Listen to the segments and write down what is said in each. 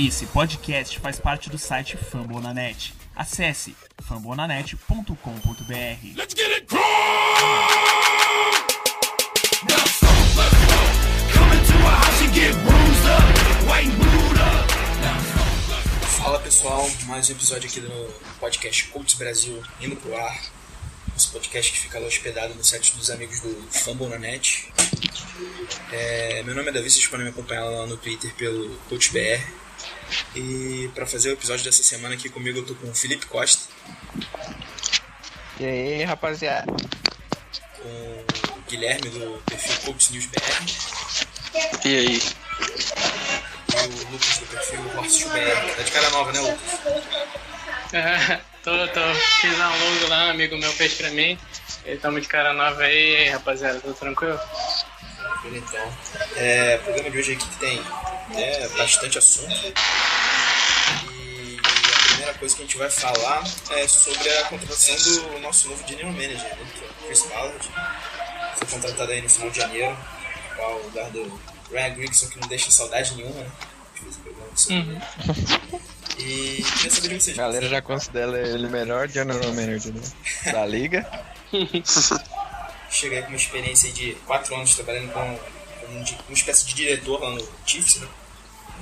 Esse podcast faz parte do site Fambonanet. Acesse fambonanet.com.br. Let's get it. Fala pessoal, mais um episódio aqui do podcast Colts Brasil indo pro ar. Esse podcast que fica lá hospedado no site dos amigos do Fambonanet. É, meu nome é Davi, vocês podem me acompanhar lá no Twitter pelo CoachBR. E para fazer o episódio dessa semana aqui comigo eu tô com o Felipe Costa, E aí, rapaziada? com o Guilherme do perfil Coach News BR E aí? e o Lucas do perfil Horst BR. Tá de cara nova, né, Lucas? É, tô, tô. Fiz um logo lá, um amigo meu fez pra mim. Ele tamo de cara nova aí, e aí, rapaziada, tudo tranquilo? Então, é, o programa de hoje aqui que tem né, bastante assunto. E a primeira coisa que a gente vai falar é sobre a contratação do nosso novo general manager, né, que é o Chris Ballard. Foi contratado aí no final de janeiro, ao lugar do Ryan Grigson, que não deixa saudade nenhuma, né? Isso. E queria saber de vocês. A galera já considera ele o melhor general manager né? da liga. Cheguei com uma experiência de 4 anos trabalhando com, com um uma espécie de diretor lá no Chiefs, né?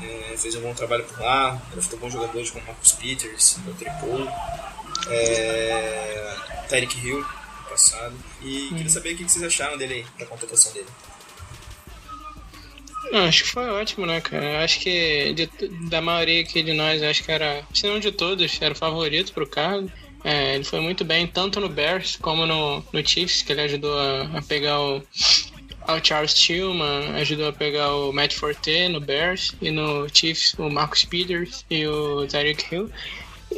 É, fez um bom trabalho por lá, draftou bons jogadores como Marcus Peters, Dr. Paul, é, Tyreek Hill no passado. E queria saber o que que vocês acharam dele aí, da contratação dele. Não, acho que foi ótimo, né, cara? Acho que de- da maioria aqui de nós, acho que era, se não de todos, era o favorito pro cargo. É, ele foi muito bem, tanto no Bears como no, no Chiefs, que ele ajudou a, a pegar o, o Charles Tillman, ajudou a pegar o Matt Forte no Bears, e no Chiefs o Marcus Peters e o Tyreek Hill.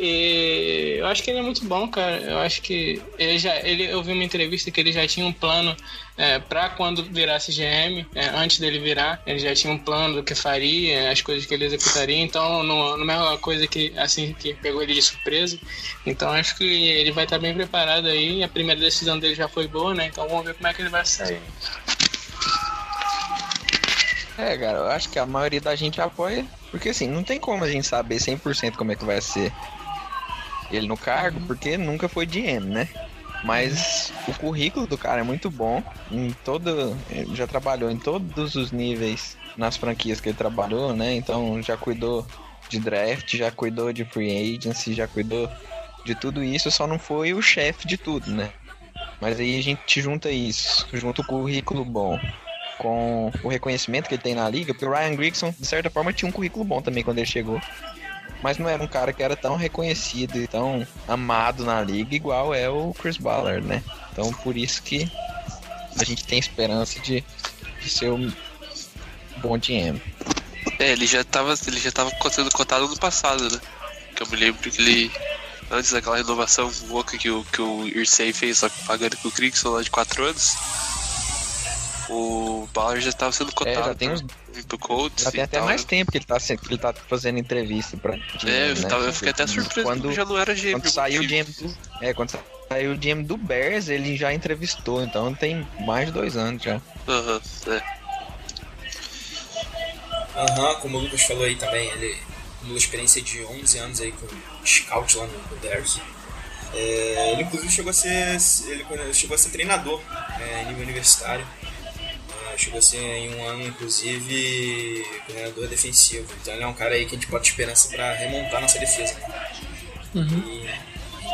E eu acho que ele é muito bom, cara. Eu acho que ele já, ele, eu vi uma entrevista que ele já tinha um plano é, para quando virasse GM, é, antes dele virar, ele já tinha um plano do que faria, as coisas que ele executaria. Então, não, não é uma coisa que assim que pegou ele de surpresa. Então, acho que ele vai estar bem preparado aí. A primeira decisão dele já foi boa, né? Então, vamos ver como é que ele vai sair. É, cara, eu acho que a maioria da gente apoia, porque assim, não tem como a gente saber 100% como é que vai ser ele no cargo, porque nunca foi GM, né? Mas o currículo do cara é muito bom, em todo, já trabalhou em todos os níveis nas franquias que ele trabalhou, né? Então já cuidou de draft, já cuidou de free agency, já cuidou de tudo isso, só não foi o chefe de tudo, né? Mas aí a gente junta isso, junta o currículo bom com o reconhecimento que ele tem na liga, porque o Ryan Grigson, de certa forma, tinha um currículo bom também quando ele chegou. Mas não era um cara que era tão reconhecido e tão amado na liga igual é o Chris Ballard, né? Então por isso que a gente tem esperança de, de ser um bom GM. É, ele já tava, ele já tava sendo cotado no passado, né? Que eu me lembro que ele. Antes daquela renovação louca que o, que o Irsay fez, só pagando com o Crixon lá de 4 anos. O Ballard já tava sendo É, cotado já tem uns, pro, Colts. já tem até tal, mais tempo que ele tá, que ele tá fazendo entrevista pra GM, É, eu, né? tava, eu fiquei até surpreso Quando- já não era GM. Quando saiu o GM do, é, quando saiu o GM do Bears, ele já entrevistou, então tem mais de dois anos já. Aham, é. Aham, como o Lucas falou aí também, ele uma experiência de 11 anos aí com scout lá no, no Bears. É, ele inclusive chegou a ser, ele chegou a ser treinador é, em nível universitário. É, chegou a ser em um ano, inclusive, coordenador defensivo. Então ele é um cara aí que a gente pode ter esperança para remontar nossa defesa. Né?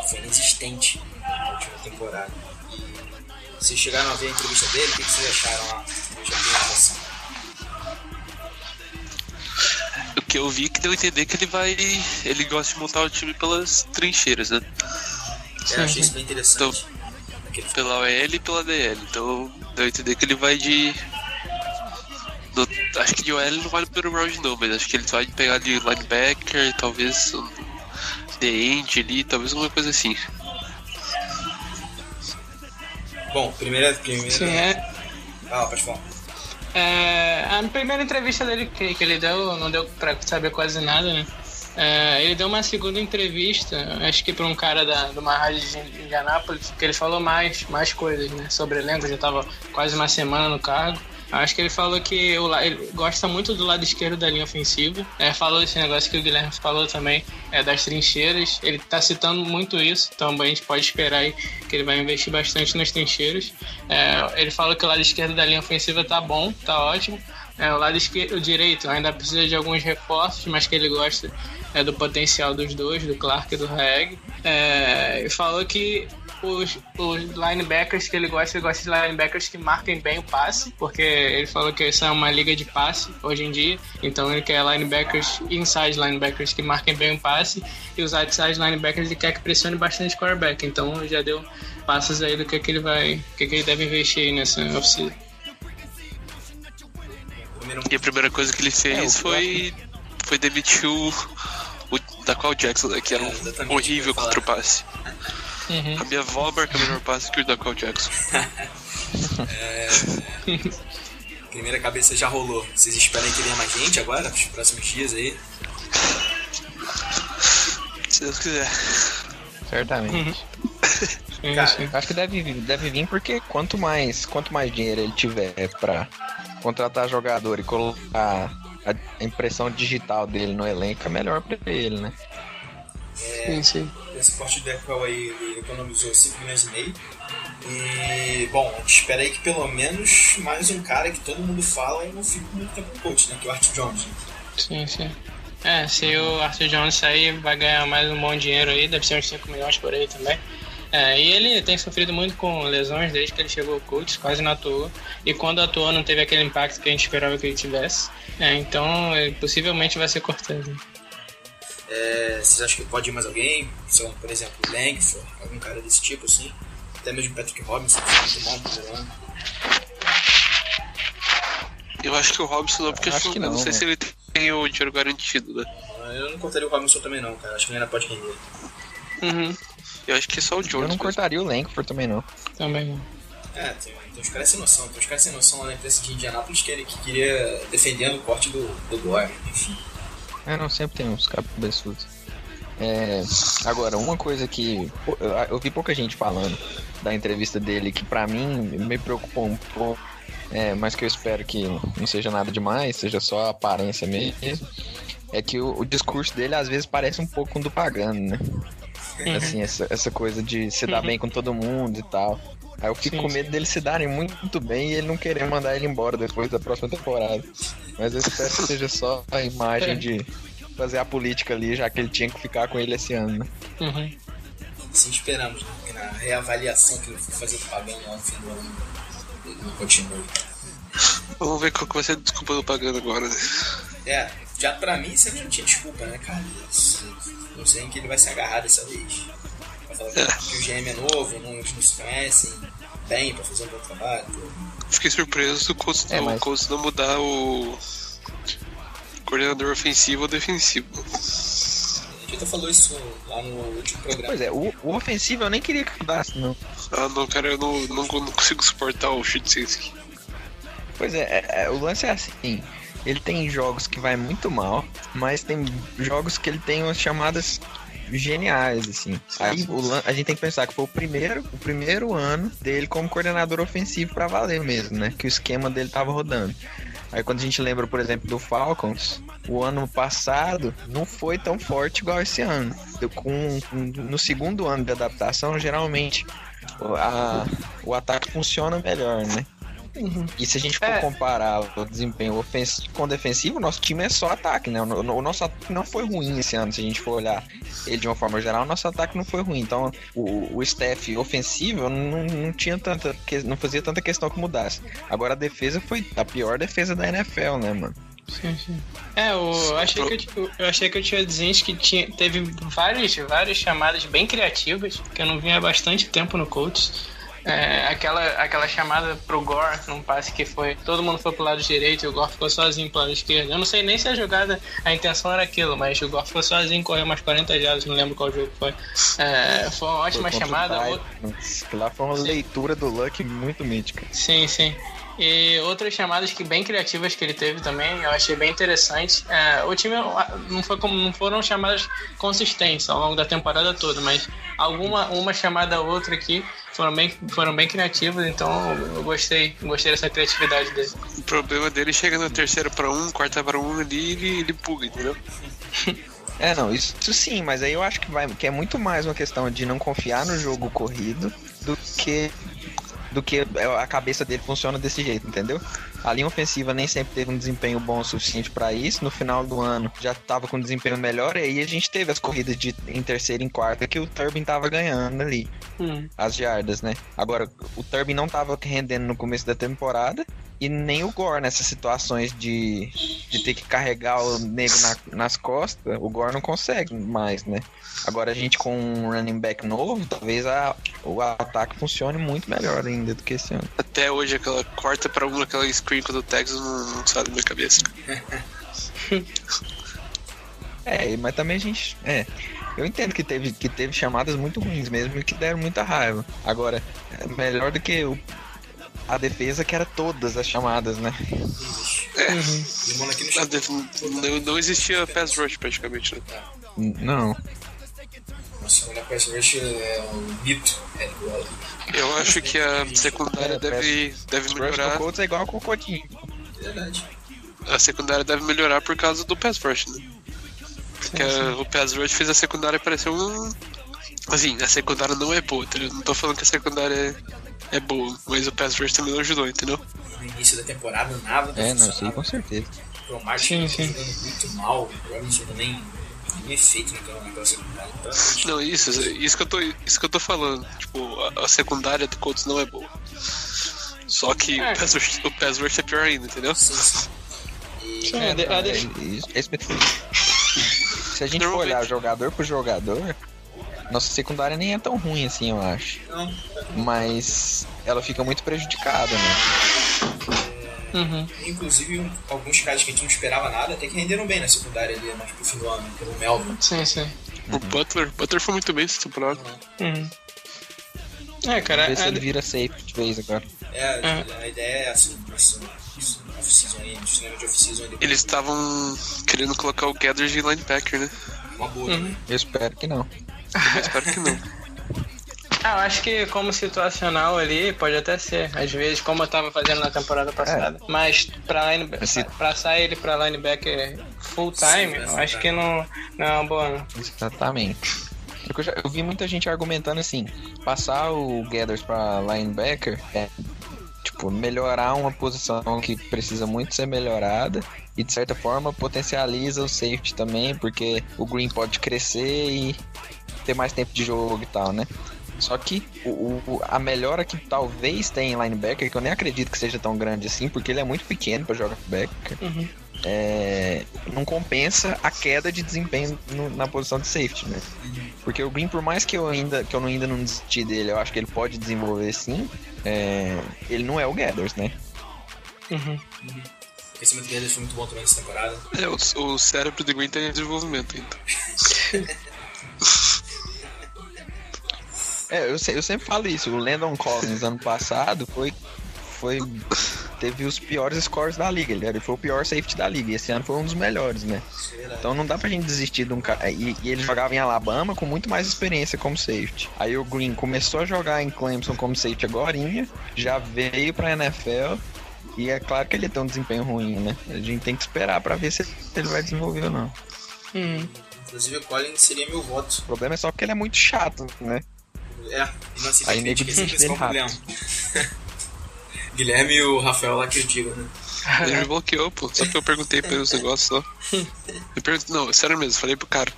E foi inexistente na última temporada. E vocês chegaram a ver a entrevista dele, o que vocês acharam lá? O que eu vi que deu a entender que ele vai. Ele gosta de montar o time pelas trincheiras, né? Eu achei isso bem interessante. Aquele Pela OL e pela DL. Então deu a entender que ele vai de. Acho que de OL não vale pelo round não, mas acho que ele vai pegar de linebacker, talvez um The End ali, talvez alguma coisa assim. Bom, primeira. primeira... Sim, é. Ah, pode falar. É, a primeira entrevista dele que, que ele deu, não deu pra saber quase nada, né? É, ele deu uma segunda entrevista, acho que para um cara da, de uma rádio de Indianápolis, que ele falou mais, mais coisas, né? Sobre elenco, já tava quase uma semana no cargo. Acho que ele falou que o, ele gosta muito do lado esquerdo da linha ofensiva. É, falou esse negócio que o Guilherme falou também, é, das trincheiras. Ele tá citando muito isso, então a gente pode esperar aí que ele vai investir bastante nas trincheiras. É, ele falou que o lado esquerdo da linha ofensiva tá bom, tá ótimo. É, o lado esquerdo, o direito ainda precisa de alguns reforços, mas que ele gosta é, do potencial dos dois, do Clark e do Reg. É, falou que os, os linebackers que ele gosta, ele gosta de linebackers que marquem bem o passe, porque ele falou que essa é uma liga de passe hoje em dia, então ele quer linebackers, inside linebackers que marquem bem o passe, e os outside linebackers ele quer que pressione bastante o quarterback, então já deu passos aí do que, que ele vai, o que, que ele deve investir aí nessa oficina. E a primeira coisa que ele fez É, foi, foi demitir o, o Dakal Jackson, né, que era É, um exatamente, horrível contra o passe. Uhum. A minha avó marca melhor passe que o Dakal Jackson. primeira cabeça já rolou. Vocês esperam que venha mais gente agora, nos próximos dias aí? Se Deus quiser. Certamente. Sim, Cara. Acho que deve, vir- deve vir porque quanto mais, quanto mais dinheiro ele tiver pra contratar jogador e colocar a a impressão digital dele no elenco, é melhor pra ele, né? Sim, sim. Esse corte de Deckel aí ele economizou 5 milhões e meio. E, bom, a gente espera aí que pelo menos mais um cara que todo mundo fala e não fique muito tempo coach, né? Que é o Art Jones. Sim, sim. É, se o Arthur Jones sair, vai ganhar mais um bom dinheiro aí, deve ser uns 5 milhões por aí também. É, e ele tem sofrido muito com lesões desde que ele chegou ao Colts, quase não atuou. E quando atuou, não teve aquele impacto que a gente esperava que ele tivesse. É, então, ele possivelmente vai ser cortado. É, vocês acham que pode ir mais alguém? Sei lá, por exemplo, Langford, algum cara desse tipo assim? Até mesmo Patrick Robinson, que foi muito bom no primeiro ano. Eu acho que o Robson não, porque Acho que eu não não, sei né? se ele tem o dinheiro garantido, né? Eu não cortaria o Robinson também não, cara. Acho que ele ainda pode render. Uhum. Eu acho que é só o Jones. Eu não mesmo. cortaria o Langford também, não. Também não. É, tem, tem uns caras sem noção. Tem uns caras sem noção lá na imprensa de Indianápolis que, ele, que queria defendendo o corte do, do Gore, enfim. É, não, sempre tem uns cabeçudos. É, agora, uma coisa que eu, eu vi pouca gente falando da entrevista dele que pra mim me preocupou um pouco, é, mas que eu espero que não seja nada demais, seja só aparência mesmo. É que o, o discurso dele às vezes parece um pouco um do pagano, né? Assim, essa, essa coisa de se dar bem com todo mundo e tal. Aí eu fico Sim, com medo deles se darem muito bem e ele não querer mandar ele embora depois da próxima temporada. Mas eu espero que seja só a imagem de fazer a política ali, já que ele tinha que ficar com ele esse ano, né? Uhum. Assim esperamos, né? Que na reavaliação que ele for fazer do Pagano lá no fim do ano, ele não continue. Vamos ver qual que vai ser a desculpa do pagando agora, né? É, já pra mim sempre não tinha desculpa, né, cara? Isso, Não sei em que ele vai se agarrar dessa vez. Vai falar que, que o GM é novo, não, eles não se conhecem bem pra fazer um bom trabalho. Fiquei surpreso do Colts É, mas- Colts não mudar o coordenador ofensivo ou defensivo. A gente falou isso lá no último programa. Pois é, o, o ofensivo eu nem queria que mudasse, não. Ah, não, cara, eu não, não, não consigo suportar o Chudzinski. Pois é, é, é, o lance é assim. Ele tem jogos que vai muito mal, mas tem jogos que ele tem umas chamadas geniais, assim. Aí o lan- a gente tem que pensar que foi o primeiro, o primeiro ano dele como coordenador ofensivo pra valer mesmo, né? Que o esquema dele tava rodando. Aí quando a gente lembra, por exemplo, do Falcons, o ano passado não foi tão forte igual esse ano. Com, no segundo ano de adaptação, geralmente o- a- o ataque funciona melhor, né? E se a gente for É. comparar o desempenho ofensivo com o defensivo, o nosso time é só ataque, né? O, o- o nosso ataque não foi ruim esse ano, se a gente for olhar ele de uma forma geral, o nosso ataque não foi ruim. Então, o, o staff ofensivo não, não tinha tanta. que- não fazia tanta questão que mudasse. Agora a defesa foi a pior defesa da NFL, né, mano? Sim, sim. É, eu achei que, eu, eu achei que o Tiozinski tinha teve várias, várias chamadas bem criativas, que eu não vinha há bastante tempo no Colts. É, aquela, aquela chamada pro Gore num passe que foi. Todo mundo foi pro lado direito e o Gore ficou sozinho pro lado esquerdo. Eu não sei nem se a jogada, a intenção era aquilo, mas o Gore ficou sozinho, correu umas 40 jardas, não lembro qual jogo foi. É, foi uma ótima Foi chamada. Que lá foi uma leitura do Luck muito mítica. Sim, sim. E outras chamadas que bem criativas que ele teve também, eu achei bem interessante. É, o time não, foi como, não foram chamadas consistentes ao longo da temporada toda, mas alguma uma chamada ou outra aqui foram bem, foram bem criativas, então eu gostei, gostei dessa criatividade dele. O problema dele chega na terceira pra um, quarta pra um ali, ele, ele buga, entendeu? É, não, isso, isso sim, mas aí eu acho que, vai, que é muito mais uma questão de não confiar no jogo corrido do que do que a cabeça dele funciona desse jeito, entendeu? A linha ofensiva nem sempre teve um desempenho bom o suficiente para isso. No final do ano já estava com um desempenho melhor, e aí a gente teve as corridas de, em terceira e em quarta que o Turbin tava ganhando ali. Hum. As jardas, né? Agora, o Turbin não tava rendendo no começo da temporada. E nem o Gore nessas situações de, de ter que carregar o nego na- nas costas, o Gore não consegue mais, né? Agora a gente com um running back novo, talvez a, o ataque funcione muito melhor ainda do que esse ano. Até hoje, aquela quarta pra um, aquela screen do Texas não, não sai da minha cabeça. É, mas também a gente. É. Eu entendo que teve, que teve chamadas muito ruins mesmo e que deram muita raiva. Agora, é melhor do que o, a defesa que era todas as chamadas, né? Chão. def- Não, não existia pass rush praticamente, né? Não. Nossa, olhar pra esse rush é um mito. É igual. Eu acho que a secundária deve, deve Rush melhorar. Colts é igual a Cocotinho. Verdade. A secundária deve melhorar por causa do pass rush, né? Porque a- o pass rush fez a secundária parecer um. Assim, a secundária não é boa, entendeu? Não tô falando que a secundária é, é boa, mas o pass rush também não ajudou, entendeu? No início da temporada, nada. É, não, sim, com certeza. O Martin Sim, sim. jogando muito mal. O Robinson também. Nenhum efeito naquela. Então, gente- Não, isso, isso que eu tô, isso que eu tô falando. Tipo, a, a secundária do Colts não é boa. Só que É. o, pass rush, o pass rush é pior ainda, entendeu? Sim, sim. De- a de- É, isso- esse- Se a gente for olhar jogador por jogador, nossa secundária nem é tão ruim assim, eu acho. Não, Mas ela fica muito prejudicada, né? Uhum. Inclusive, um- alguns caras que a gente não esperava nada, até que renderam bem na secundária ali, mais pro fim do ano, como o Melvin. Sim, sim. O Butler, Butler foi muito bem essa temporada. Uhum. É, cara, Ver se a- ele vira safe de vez agora. É, a, a ideia é assim, assim, isso, off-season aí, no cinema de off-season Eles estavam querendo colocar o Gathers de linebacker, né? uma boa também. Eu espero que não. Eu espero que não. Ah, eu acho que como situacional ali pode até ser, às vezes, como eu tava fazendo na temporada passada. Mas pra, line, Esse- pra sair ele pra linebacker full time, Sim, eu acho que não, não é uma boa, não. Exatamente. Eu, já- eu vi muita gente argumentando assim, passar o Gathers pra linebacker é tipo melhorar uma posição que precisa muito ser melhorada e de certa forma potencializa o safety também, porque o Green pode crescer e ter mais tempo de jogo e tal, né? Só que o, o- a melhora que talvez tenha em linebacker, que eu nem acredito que seja tão grande assim, porque ele é muito pequeno pra jogar backer, Uhum. é, não compensa a queda de desempenho no- na posição de safety, né? Porque o Green, por mais que eu ainda que eu não- ainda não desisti dele, eu acho que ele pode desenvolver sim. É, ele não é o Gathers, né? Uhum. O crescimento deles foi muito bom também nessa temporada. É, o, o cérebro do Green tá em desenvolvimento ainda. É, eu, eu sempre falo isso. O Landon Collins ano passado foi foi teve os piores scores da liga. Ele, foi o pior safety da liga. E esse ano foi um dos melhores, né? Então não dá pra gente desistir de um cara. E, e ele jogava em Alabama com muito mais experiência como safety. Aí o Green começou a jogar em Clemson como safety agorinha, já veio pra NFL. E é claro que ele tem um desempenho ruim, né? A gente tem que esperar pra ver se ele vai desenvolver ou não. Uhum. Inclusive, o Collins seria meu voto. O problema é só porque ele é muito chato, né? É, e não aceita Aí nego esse é o desiste dele problema. Guilherme e o Rafael lá criticam, né? Ele me bloqueou, pô. Só que eu perguntei pra ele os negócios só. Eu perguntei, não, sério mesmo, falei pro cara.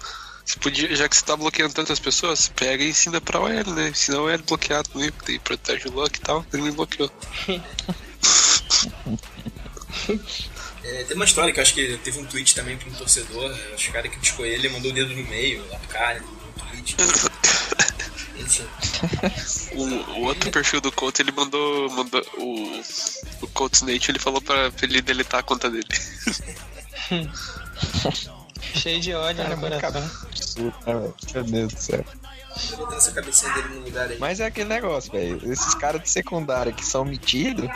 Você podia, já que você tá bloqueando tantas pessoas, pega e ensina pra OL, né? Ensina a OL bloqueado também, porque daí protege o Luck e tal. Ele me bloqueou. É, tem uma história que eu acho que teve um tweet também pra um torcedor. é, Acho que o cara que criticou ele mandou o dedo no meio, lá pro cara, no tweet. O, o outro perfil do Colt, ele mandou. mandou o, o Colt Nate, ele falou pra, pra ele deletar a conta dele. Cheio de ódio no muito coração. Meu Deus do céu. Cabecinha dele no lugar aí. Mas é aquele negócio, velho. Esses caras de secundária que são metidos,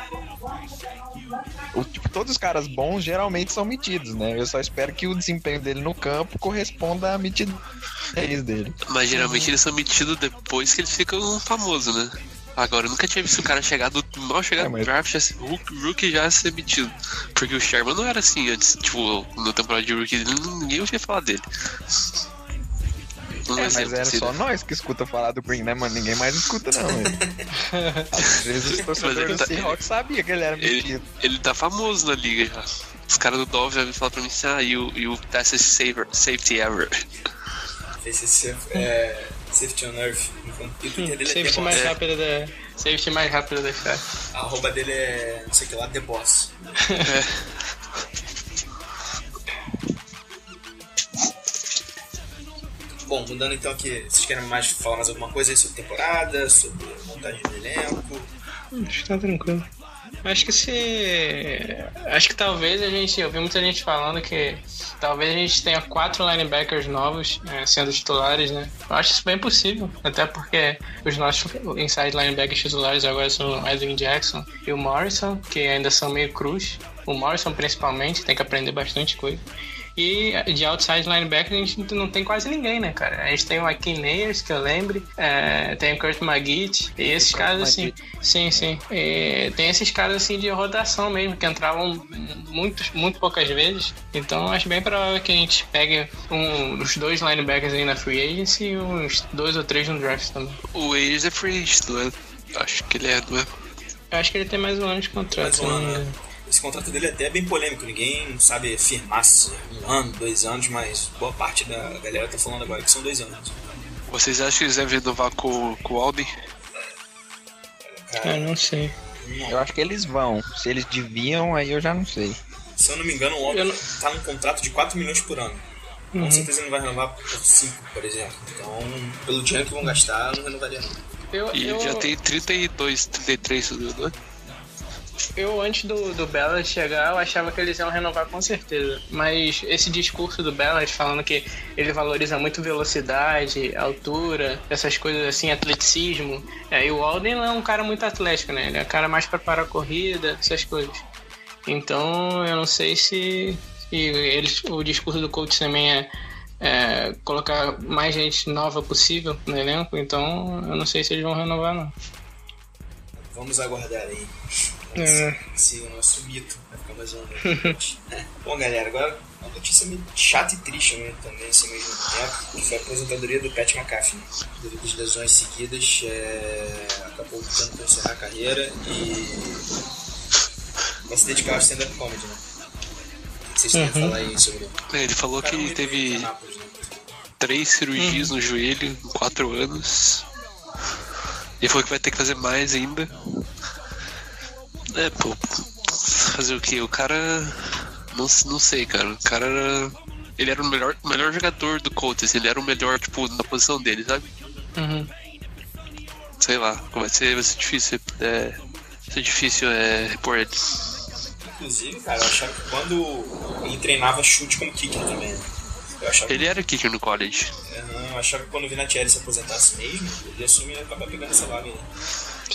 todos os caras bons geralmente são metidos, né? Eu só espero que o desempenho dele no campo corresponda à mitidez dele. Mas geralmente eles são metidos depois que eles ficam famosos, né? Agora, eu nunca tinha visto o cara chegar do. Mal chegar É, no mas- draft, assim, Rook- Rookie já ser metido. Porque o Sherman não era assim antes. Tipo, na temporada de Rookie, ele não- ninguém ouvia falar dele. É, mas era assim, só nós que escuta falar do Green, né, mano? Ninguém mais escuta, não. Às vezes os torcedores ele do tá- Seahawks sabiam que ele era Ele, metido. ele tá famoso na liga já. Os caras do Dove já vêm falar pra mim assim: ah, e o, o saver, safety ever. Esse safe- é, Safety on Earth. O Twitter dele é Safety mais rápido da. Safety mais rápido da história. A arroba dele é, não sei o que lá, The Boss. Bom, mudando então aqui, vocês querem mais falar mais alguma coisa aí sobre temporada, sobre montagem do elenco? Acho que tá tranquilo. Acho que se. Acho que talvez a gente. Eu vi muita gente falando que talvez a gente tenha quatro linebackers novos eh, sendo titulares, né? Eu acho isso bem possível. Até porque os nossos inside linebackers titulares agora são o Edwin Jackson e o Morrison, que ainda são meio cruz. O Morrison principalmente tem que aprender bastante coisa. E de outside linebacker a gente não tem quase ninguém, né, cara? A gente tem o Akin Nayers, que eu lembre, é, tem o Kurt Magid, e esses caras assim. Sim, sim. E tem esses caras assim de rotação mesmo, que entravam muito, muito poucas vezes. Então acho bem provável que a gente pegue um, os dois linebackers aí na free agency e uns dois ou três no draft também. O Ayers é free agent, não é? Acho que ele é, não é? Eu acho que ele tem mais um ano de contrato. Mais um ano, né? Esse contrato dele é até bem polêmico, ninguém sabe afirmar se é um ano, dois anos, mas boa parte da galera tá falando agora que são dois anos. Vocês acham que eles devem renovar com, com o Alden? Cara, Eu não sei. Eu acho que eles vão. Se eles deviam, aí eu já não sei. se eu não me engano, o homem não- tá num contrato de 4 milhões por ano. Uhum. Com certeza ele não vai renovar por 5, por exemplo. Então, pelo dinheiro que vão gastar, eu não renovaria não. Eu, E eu, ele já tem 32, 33, não é? Eu antes do, do Bellas chegar, eu achava que eles iam renovar com certeza. Mas esse discurso do Bellas falando que ele valoriza muito velocidade, altura, essas coisas assim, atleticismo. É, e o Alden não é um cara muito atlético, né? Ele é um cara mais pra parar a corrida, essas coisas. Então eu não sei se, se eles, o discurso do coach também é, é colocar mais gente nova possível no elenco, então eu não sei se eles vão renovar não. Vamos aguardar aí. É. Esse nosso mito vai ficar mais um ano. É. Bom, galera, agora uma notícia meio chata e triste né, também, assim, ao mesmo tempo, que foi a aposentadoria do Pat McAfee. né? Devido às lesões seguidas, é, acabou optando por encerrar a carreira e vai se dedicar ao stand-up comedy, né? O que vocês têm a falar aí sobre É, Ele falou que muito teve né? três cirurgias no joelho em quatro anos. Ele falou que vai ter que fazer mais ainda. É, pô. Fazer o que? O cara. Não, não sei, cara. O cara era. Ele era o melhor, melhor jogador do Colts. Ele era o melhor, tipo, na posição dele, sabe? Uhum. Sei lá. Vai ser, vai ser difícil. É, vai ser difícil é, repor ele. Inclusive, cara, eu achava que quando ele treinava chute como kicker também, né? Ele era kicker no college. É, não, eu achava que quando o Vinatieri se aposentasse mesmo, ele ia assumir e ia acabar pegando essa vaga aí.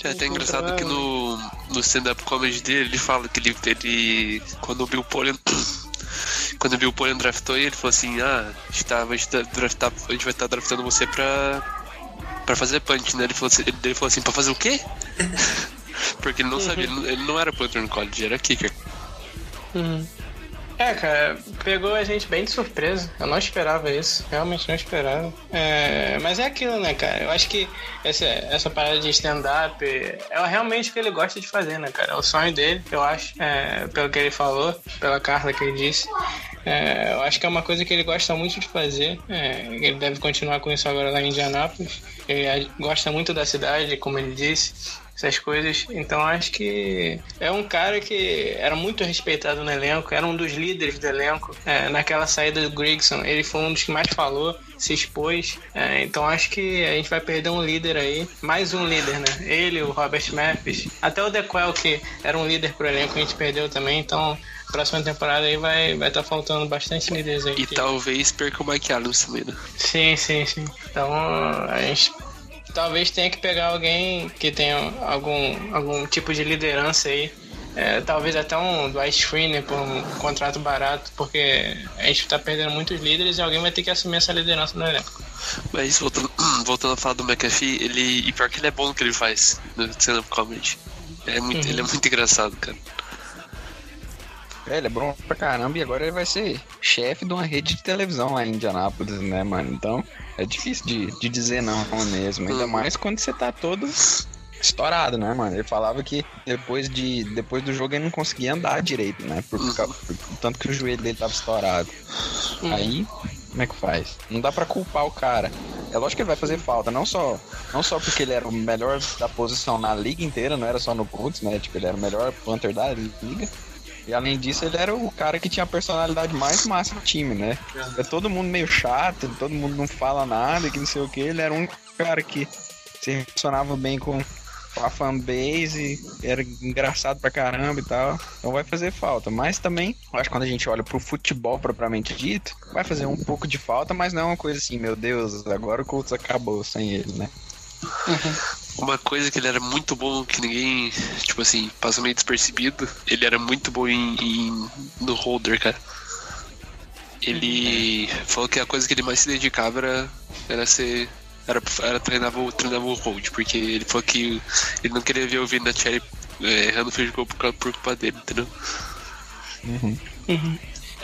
É até engraçado que no, no stand-up comedy dele, ele fala que ele, ele quando o Bill Polian quando o Bill Polian draftou ele, ele falou assim, ah, a gente, tá, a gente, tá draftar, a gente vai estar draftando você pra, pra fazer punch, né? Ele falou, assim, ele, ele falou assim, pra fazer o quê? Porque ele não sabia, ele, não- ele não era punter no college, era kicker. É, cara, pegou a gente bem de surpresa. Eu não esperava isso, realmente não esperava. É, mas é aquilo, né, cara? Eu acho que essa, essa parada de stand-up é realmente o que ele gosta de fazer, né, cara? É o sonho dele, eu acho, é, pelo que ele falou, pela carta que ele disse. É, eu acho que é uma coisa que ele gosta muito de fazer. é, ele deve continuar com isso agora lá em Indianápolis. Ele gosta muito da cidade, como ele disse essas coisas. Então acho que é um cara que era muito respeitado no elenco, era um dos líderes do elenco. É, naquela saída do Grigson, ele foi um dos que mais falou, se expôs. É, então acho que a gente vai perder um líder aí, mais um líder, né? Ele, o Robert Mathis, até o Dequel, que era um líder pro elenco, a gente perdeu também. Então próxima temporada aí vai estar vai tá faltando bastante líderes aí. E que- talvez perca o Mike Adams também, né? Sim, sim, sim. Então a gente talvez tenha que pegar alguém que tenha algum, algum tipo de liderança aí É, talvez até um Dwight Screener por um contrato barato, porque a gente tá perdendo muitos líderes e alguém vai ter que assumir essa liderança no elenco. Mas voltando, voltando a falar do McAfee, ele. E pior que ele é bom no que ele faz no stand-up comedy. É muito, Ele é muito engraçado, cara. É, ele é bom pra caramba e agora ele vai ser chefe de uma rede de televisão lá em Indianápolis, né, mano? Então é difícil de, de dizer não mesmo. Ainda mais quando você tá todo estourado, né, mano? Ele falava que depois, de, depois do jogo ele não conseguia andar direito, né? Por, por, por tanto que o joelho dele tava estourado. Aí, como é que faz? Não dá pra culpar o cara. É lógico que ele vai fazer falta, não só, não só porque ele era o melhor da posição na liga inteira, não era só no Colts, né? Tipo, ele era o melhor punter da liga. E além disso, ele era o cara que tinha a personalidade mais massa do time, né? É todo mundo meio chato, todo mundo não fala nada, que não sei o que. Ele era um cara que se relacionava bem com a fanbase, era engraçado pra caramba e tal. Então vai fazer falta. Mas também, acho que quando a gente olha pro futebol propriamente dito, vai fazer um pouco de falta, mas não é uma coisa assim, meu Deus, agora o Colts acabou sem ele, né? Uma coisa que ele era muito bom, que ninguém, tipo assim, passa meio despercebido, ele era muito bom em, em- no holder, cara. Ele falou que a coisa que ele mais se dedicava era, era ser. Era, era treinar, o, treinar o hold, porque ele falou que ele não queria ver o Vina Cherry é, errando field goal por, por culpa dele, entendeu?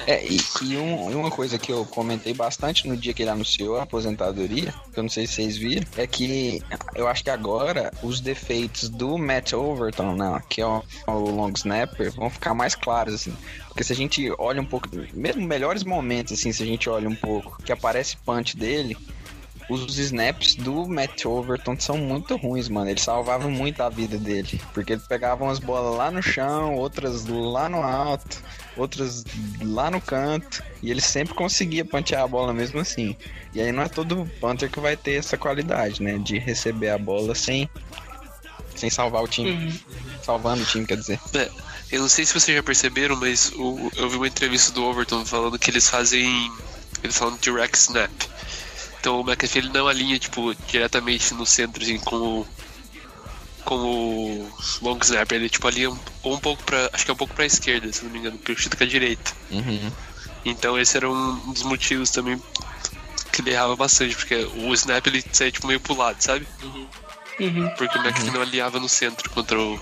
É, e, e um- uma coisa que eu comentei bastante no dia que ele anunciou a aposentadoria, que eu não sei se vocês viram, é que eu acho que agora os defeitos do Matt Overton, né, que é o, o long snapper, vão ficar mais claros, assim. Porque se a gente olha um pouco, mesmo melhores momentos, assim, se a gente olha um pouco, que aparece punch dele, os snaps do Matt Overton são muito ruins, mano. Ele salvava muito a vida dele. Porque ele pegava umas bolas lá no chão, outras lá no alto, outras lá no canto. E ele sempre conseguia pantear a bola mesmo assim. E aí não é todo punter que vai ter essa qualidade, né? De receber a bola sem, sem salvar o time. Salvando o time, quer dizer. É, eu não sei se vocês já perceberam, mas o- eu vi uma entrevista do Overton falando que eles fazem. Eles falam direct snap. Então o McAfee ele não alinha, tipo, diretamente no centro, assim, com o. Com o long snap. Ele, tipo, alinha um, ou um pouco pra. Acho que é um pouco pra esquerda, se não me engano, porque eu chuto com a direita. Uhum. Então esse era um dos motivos também que ele errava bastante, porque o snap ele saía, tipo, meio pro lado, sabe? Porque o McAfee não alinhava no centro contra o.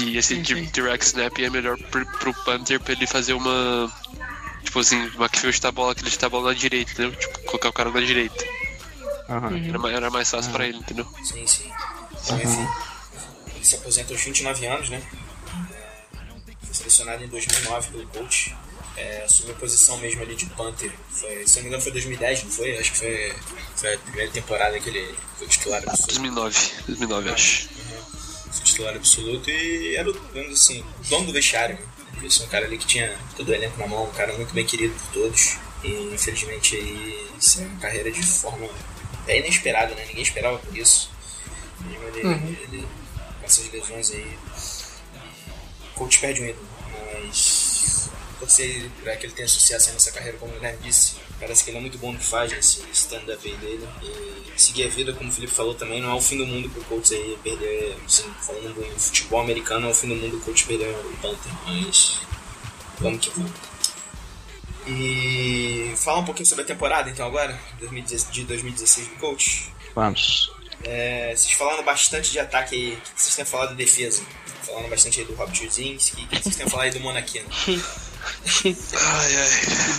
E esse di- direct snap é melhor pro, pro punter pra ele fazer uma. Tipo assim, o McAfee chutar a bola, que ele chutar a bola na direita, entendeu? Tipo, colocar o cara na direita. Aham. Era, mais- era mais fácil pra ele, entendeu? Sim, sim. Então, enfim, ele se aposenta aos 29 anos, né? Foi selecionado em 2009 pelo coach. É, assumiu a posição mesmo ali de Panther. Foi, se não me engano, foi 2010, não foi? Acho que foi, foi a primeira temporada que ele foi titular absoluto. 2009, 2009 acho. Foi titular absoluto e era, o, digamos assim, o dono do vestiário. Ele foi um cara ali que tinha todo o elenco na mão, um cara muito bem querido por todos. E infelizmente aí saiu uma carreira de forma é inesperada, né? Ninguém esperava por isso. Ele, ele com essas lesões aí. O coach perde um ídolo, mas torcer para que ele tenha sucesso aí nessa carreira, como o Guilherme disse. Parece que ele é muito bom no que faz, esse stand-up aí dele. E seguir a vida, como o Felipe falou também, não é o fim do mundo pro coach aí perder, assim, falando do futebol americano, não é o fim do mundo o coach perder o Panther, mas vamos que vamos. E falar um pouquinho sobre a temporada, então, agora, 2016 de 2016 do coach. Vamos. É, vocês falaram bastante de ataque aí. O que vocês têm falado de defesa? Falando bastante aí do Rob Chuzinski. O que vocês têm falado aí do Monaquino? Ai, ai.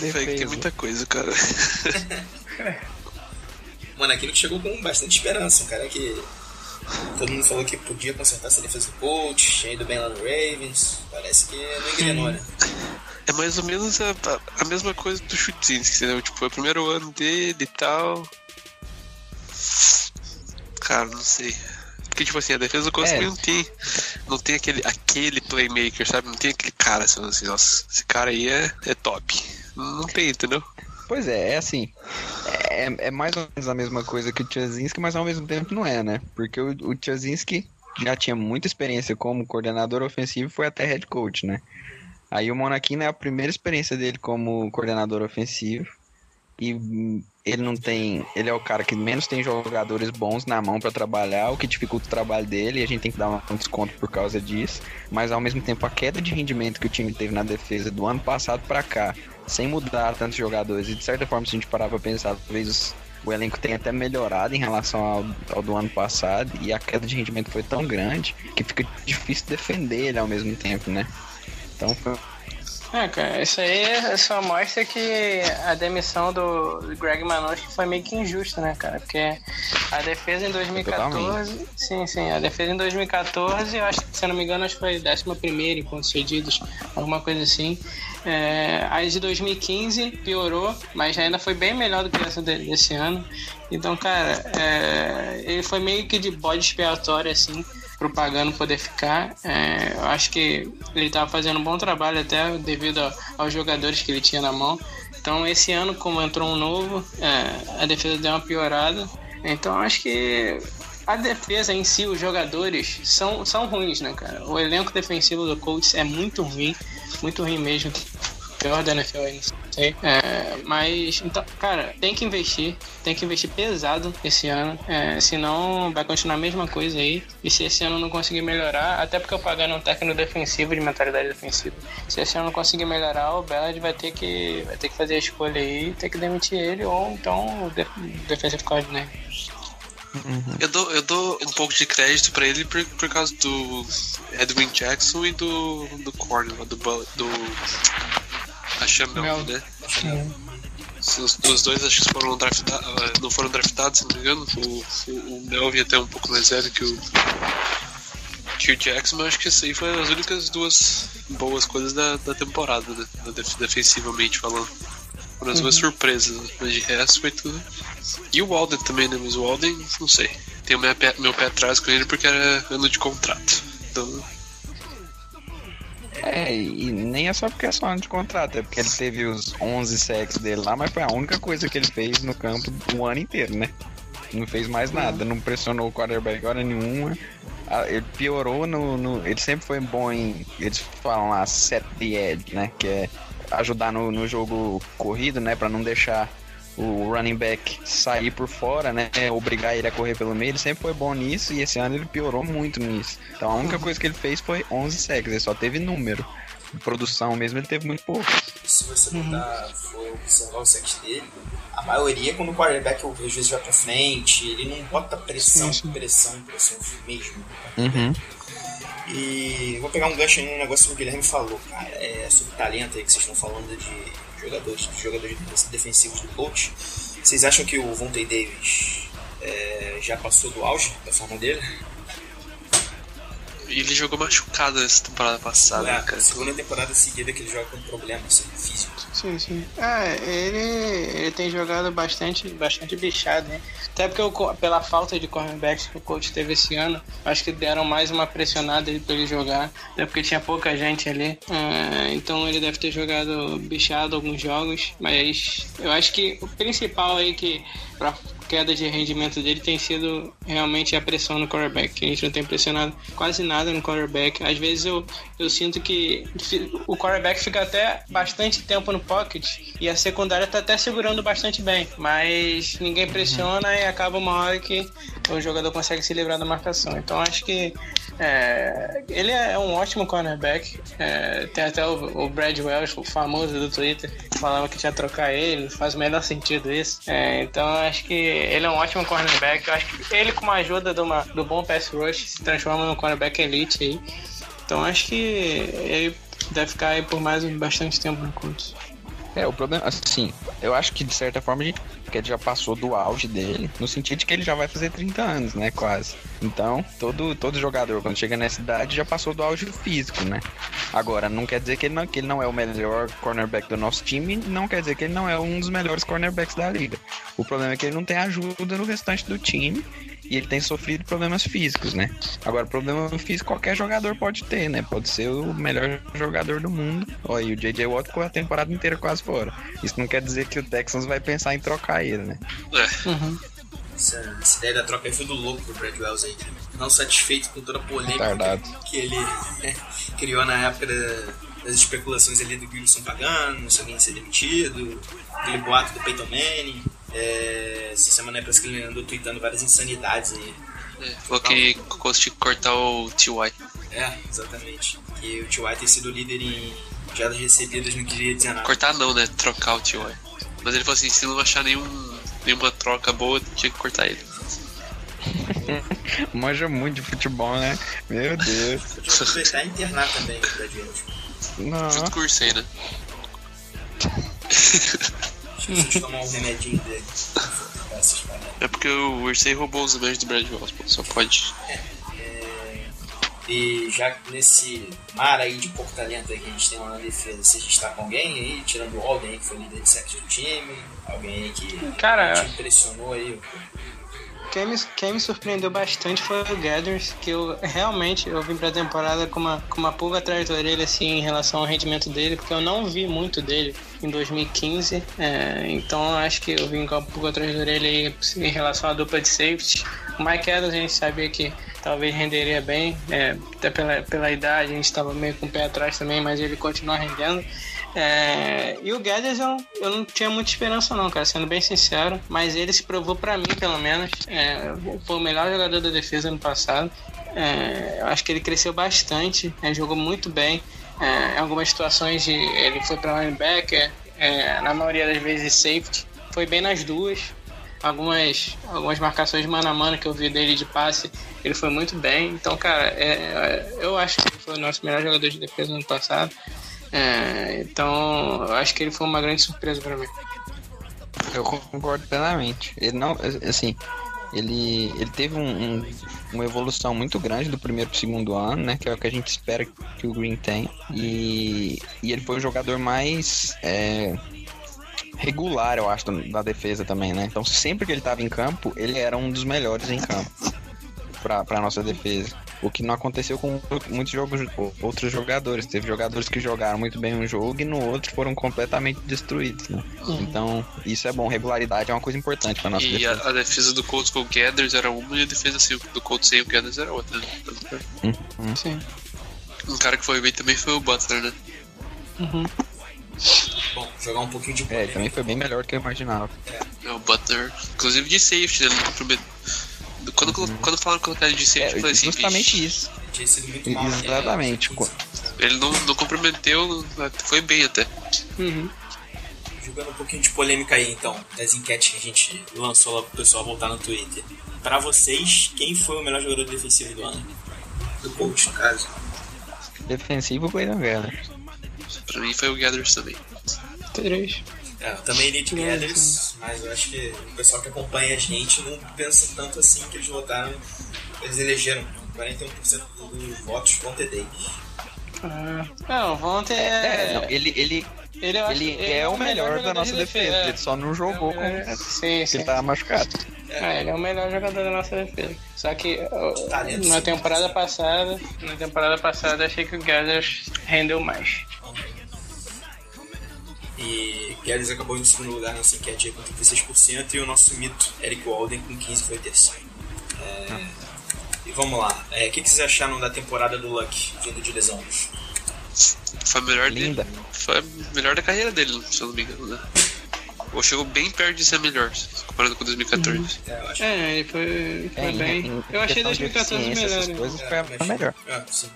Ter defesa. muita coisa, cara. O Monaquino que chegou com bastante esperança. Um cara que todo mundo falou que podia consertar essa defesa do coach. Tinha ido bem lá no Ravens. Parece que não engrenou, né? É mais ou menos a, a, mesma coisa do Chutzinski, entendeu? Tipo, foi o primeiro ano dele e tal. Cara, não sei. Porque, tipo assim, a defesa do Colts É. também não tem. Não tem aquele, aquele playmaker, sabe? Não tem aquele cara assim, assim, nossa, esse cara aí é, é top. Não tem, entendeu? Pois é, é assim. É, é mais ou menos a mesma coisa que o Tchazinski, mas ao mesmo tempo não é, né? Porque o, o Tchazinski já tinha muita experiência como coordenador ofensivo foi até head coach, né? Aí o Monachino é a primeira experiência dele como coordenador ofensivo. E ele não tem. Ele é o cara que menos tem jogadores bons na mão pra trabalhar, o que dificulta o trabalho dele, e a gente tem que dar um desconto por causa disso. Mas ao mesmo tempo, a queda de rendimento que o time teve na defesa do ano passado pra cá, sem mudar tantos jogadores, e de certa forma, se a gente parar pra pensar, talvez o elenco tenha até melhorado em relação ao, ao do ano passado, e a queda de rendimento foi tão grande que fica difícil defender ele ao mesmo tempo, né? Então foi É, cara, isso aí só mostra que a demissão do Greg Manucci foi meio que injusta, né, cara? Porque a defesa em 2014. Sim, sim, a defesa em 2014, eu acho que, se eu não me engano, acho que foi 11 em pontos cedidos, alguma coisa assim. É, a de 2015 piorou, mas ainda foi bem melhor do que essa de- desse ano. Então, cara, é, ele foi meio que de bode expiatório, assim, pro Pagano poder ficar. É, eu acho que ele estava fazendo um bom trabalho até devido a- aos jogadores que ele tinha na mão. Então esse ano, como entrou um novo, é, a defesa deu uma piorada. Então acho que a defesa em si, os jogadores, são, são ruins, né, cara? O elenco defensivo do Colts é muito ruim, muito ruim mesmo. Pior da NFL aí, não sei. É, mas, então, cara, tem que investir, tem que investir pesado esse ano, é, senão vai continuar a mesma coisa aí. E se esse ano não conseguir melhorar, até porque eu pagando um técnico defensivo, de mentalidade defensiva, se esse ano não conseguir melhorar, o Bellard vai ter que, vai ter que fazer a escolha aí, ter que demitir ele, ou então o def- defensive coordinator. Eu dou, eu dou um pouco de crédito pra ele por, por causa do Edwin Jackson e do, do Corner, lá, do, Do Achando Mel. né? Os, os dois acho que foram draftados, não foram draftados, se não me engano. O, o, o Melvin até um pouco mais velho que o, que o Jackson, mas acho que isso aí foi as únicas duas boas coisas da, da temporada, né? Def- defensivamente falando. Foram as duas surpresas, né? mas de resto foi tudo. E o Walden também, né? Mas o Walden, não sei. Tenho pé, meu pé atrás com ele porque era ano de contrato. Então, É, e nem é só porque é só de contrato, é porque ele teve os 11 sacks dele lá, mas foi a única coisa que ele fez no campo o ano inteiro, né? Não fez mais nada, não pressionou o quarterback hora nenhuma. Ah, Ele piorou no, no- Ele sempre foi bom em. Eles falam lá, set the edge, né? Que é ajudar no, no jogo corrido, né? Pra não deixar o running back sair por fora, né? Obrigar ele a correr pelo meio. Ele sempre foi bom nisso e esse ano ele piorou muito nisso. Então a única coisa que ele fez foi 11 sacks, ele só teve número. Produção mesmo ele teve muito pouco. se você botar, for observar o set dele, a maioria quando o quarterback às vezes vai pra frente, ele não bota pressão, pressão, pressão mesmo. Uhum. E vou pegar um gancho em um negócio que o Guilherme falou, cara, é sobre talento aí que vocês estão falando de jogadores, jogadores defensivos do coach. Vocês acham que o Vontae Davis é, já passou do auge da forma dele? E ele jogou machucado essa temporada passada, é, né, a cara? segunda temporada seguida que ele joga com problema assim, físico. Sim, sim. É, ele, ele tem jogado bastante, bastante bichado, né? Até porque pela falta de cornerbacks que o coach teve esse ano, acho que deram mais uma pressionada aí pra ele jogar. Até porque tinha pouca gente ali. É, então ele deve ter jogado bichado alguns jogos. Mas eu acho que o principal aí que pra queda de rendimento dele tem sido realmente a pressão no quarterback. A gente não tem pressionado quase nada no quarterback. Às vezes eu, eu sinto que o quarterback fica até bastante tempo no pocket e a secundária tá até segurando bastante bem. Mas ninguém pressiona e acaba uma hora que o jogador consegue se livrar da marcação. Então acho que é, ele é um ótimo cornerback. É, tem até o, o Brad Welsh, o famoso do Twitter, que falava que tinha que trocar ele. Faz o melhor sentido isso. É, então acho que ele é um ótimo cornerback. Eu acho que ele, com a ajuda uma, do bom pass rush, se transforma num cornerback elite aí. Então acho que ele deve ficar aí por mais bastante tempo no Colts. É, o problema, assim, eu acho que de certa forma a gente que ele já passou do auge dele, no sentido de que ele já vai fazer 30 anos, né, quase. Então, todo, todo jogador, quando chega nessa idade, já passou do auge físico, né? Agora, não quer dizer que ele não, que ele não é o melhor cornerback do nosso time, não quer dizer que ele não é um dos melhores cornerbacks da liga. O problema é que ele não tem ajuda no restante do time e ele tem sofrido problemas físicos, né? Agora, problema físico qualquer jogador pode ter, né? Pode ser o melhor jogador do mundo. Olha, e o J.J. Watt ficou a temporada inteira quase fora. Isso não quer dizer que o Texans vai pensar em trocar ele, né? É, Essa, essa ideia da troca aí foi do louco pro Brad Wells aí. Não satisfeito com toda a polêmica que ele criou na época da, das especulações ali do Wilson pagando, se alguém ia ser demitido, aquele boato do Peyton Manning. É, essa semana parece que ele andou tweetando várias insanidades aí. É, falou que conseguiu cortar o T.Y. É, exatamente. Que o T.Y. tem sido líder em jadas recebidas, não queria dizer nada. Cortar não, né? Trocar o T.Y. Mas ele falou assim, se não achar nenhum, nenhuma troca boa, tinha que cortar ele. Manja muito de futebol, né? Meu Deus. Eu aproveitar e internar também Brad Wilson. Não. Junto com o eu tomar um remedinho dele. Essas paradas. É porque o Ursay roubou os memes do Brad Osborne, só pode. E já nesse mar aí de pouco talento aí que a gente tem lá na defesa, você está com alguém aí, tirando o Alden aí, que foi líder de sexo do time, alguém aí que Cara, te impressionou aí. Quem me, quem me surpreendeu bastante foi o Gathers, que eu realmente eu vim pra temporada com uma, com uma pulga atrás da orelha assim, em relação ao rendimento dele, porque eu não vi muito dele em 2015. é, então acho que eu vim com a pulga atrás da orelha aí, em relação à dupla de safety. O Mike Adams a gente sabia que talvez renderia bem, é, até pela, pela idade, a gente estava meio com o pé atrás também, mas ele continua rendendo. É, e o Guedes eu, eu não tinha muita esperança não, cara, sendo bem sincero, mas ele se provou pra mim, pelo menos, é, foi o melhor jogador da defesa ano passado. É, eu acho que ele cresceu bastante, é, jogou muito bem. É, em algumas situações de, ele foi para linebacker, é, na maioria das vezes safety, foi bem nas duas. Algumas, algumas marcações mano a mano que eu vi dele de passe, ele foi muito bem. Então, cara, é, eu acho que ele foi o nosso melhor jogador de defesa no ano passado. É, então, eu acho que ele foi uma grande surpresa para mim. Eu concordo plenamente. Ele não, assim, ele, ele teve um, um- uma evolução muito grande do primeiro pro segundo ano, né? Que é o que a gente espera que o Green tem. E, e ele foi o jogador mais é, regular, eu acho, da defesa também, né? Então sempre que ele tava em campo, ele era um dos melhores em campo pra, pra nossa defesa. O que não aconteceu com muitos jogos, outros jogadores. Teve jogadores que jogaram muito bem um jogo e no outro foram completamente destruídos, né? Então, isso é bom. Regularidade é uma coisa importante pra nossa E defesa. a, a defesa do Colts com o Gathers era uma e a defesa assim, do Colts sem o Gathers era outra. Né? Sim. Um cara que foi bem também foi o Butler, né? Bom, jogar um pouquinho de É, também foi bem melhor do que eu imaginava. É, o Butler, inclusive de safety, né? Não comprometeu- Quando, quando falaram que colocar ele de safety, eu É, falei assim, justamente "Vixe, isso. Tinha sido muito mal. né? Exatamente. Ele não, não comprometeu, foi bem até. Uhum. Jogando um pouquinho de polêmica aí, então, das enquetes que a gente lançou lá pro pessoal voltar no Twitter. Pra vocês, quem foi o melhor jogador defensivo do ano? Do coach, no caso. Defensivo foi não ganha. Pra mim foi o Gathers também. Três. É, eu também iria de Sim, Gathers, mas eu acho que o pessoal que acompanha a gente não pensa tanto assim que eles votaram. Eles elegeram 41% dos votos ter Davis. Ah, não, Vonte É, é. não, ele, ele, ele ele é o melhor da jogador nossa de defesa. é. Ele só não jogou É o com. melhor- Sim, sim. Ele tava machucado. É, ele é o melhor jogador da nossa defesa. Só que Talento, na sim. temporada passada, na temporada passada achei que o Gathers rendeu mais. E Gathers acabou em segundo lugar nessa enquete aí com 36% e o nosso mito, Eric Walden, com 15% foi terceiro. É, E vamos lá, É, o que, que vocês acharam da temporada do Luck vindo de lesão? Foi a melhor Linda. dele. Foi a melhor da carreira dele, se eu não me engano, né? Ou chegou bem perto de ser melhor, comparado com 2014. É, eu acho É, ele foi, foi É, em- bem. em eu achei questão de 2014 eficiência, melhor. essas né? coisas É, foi a melhor. É, sim.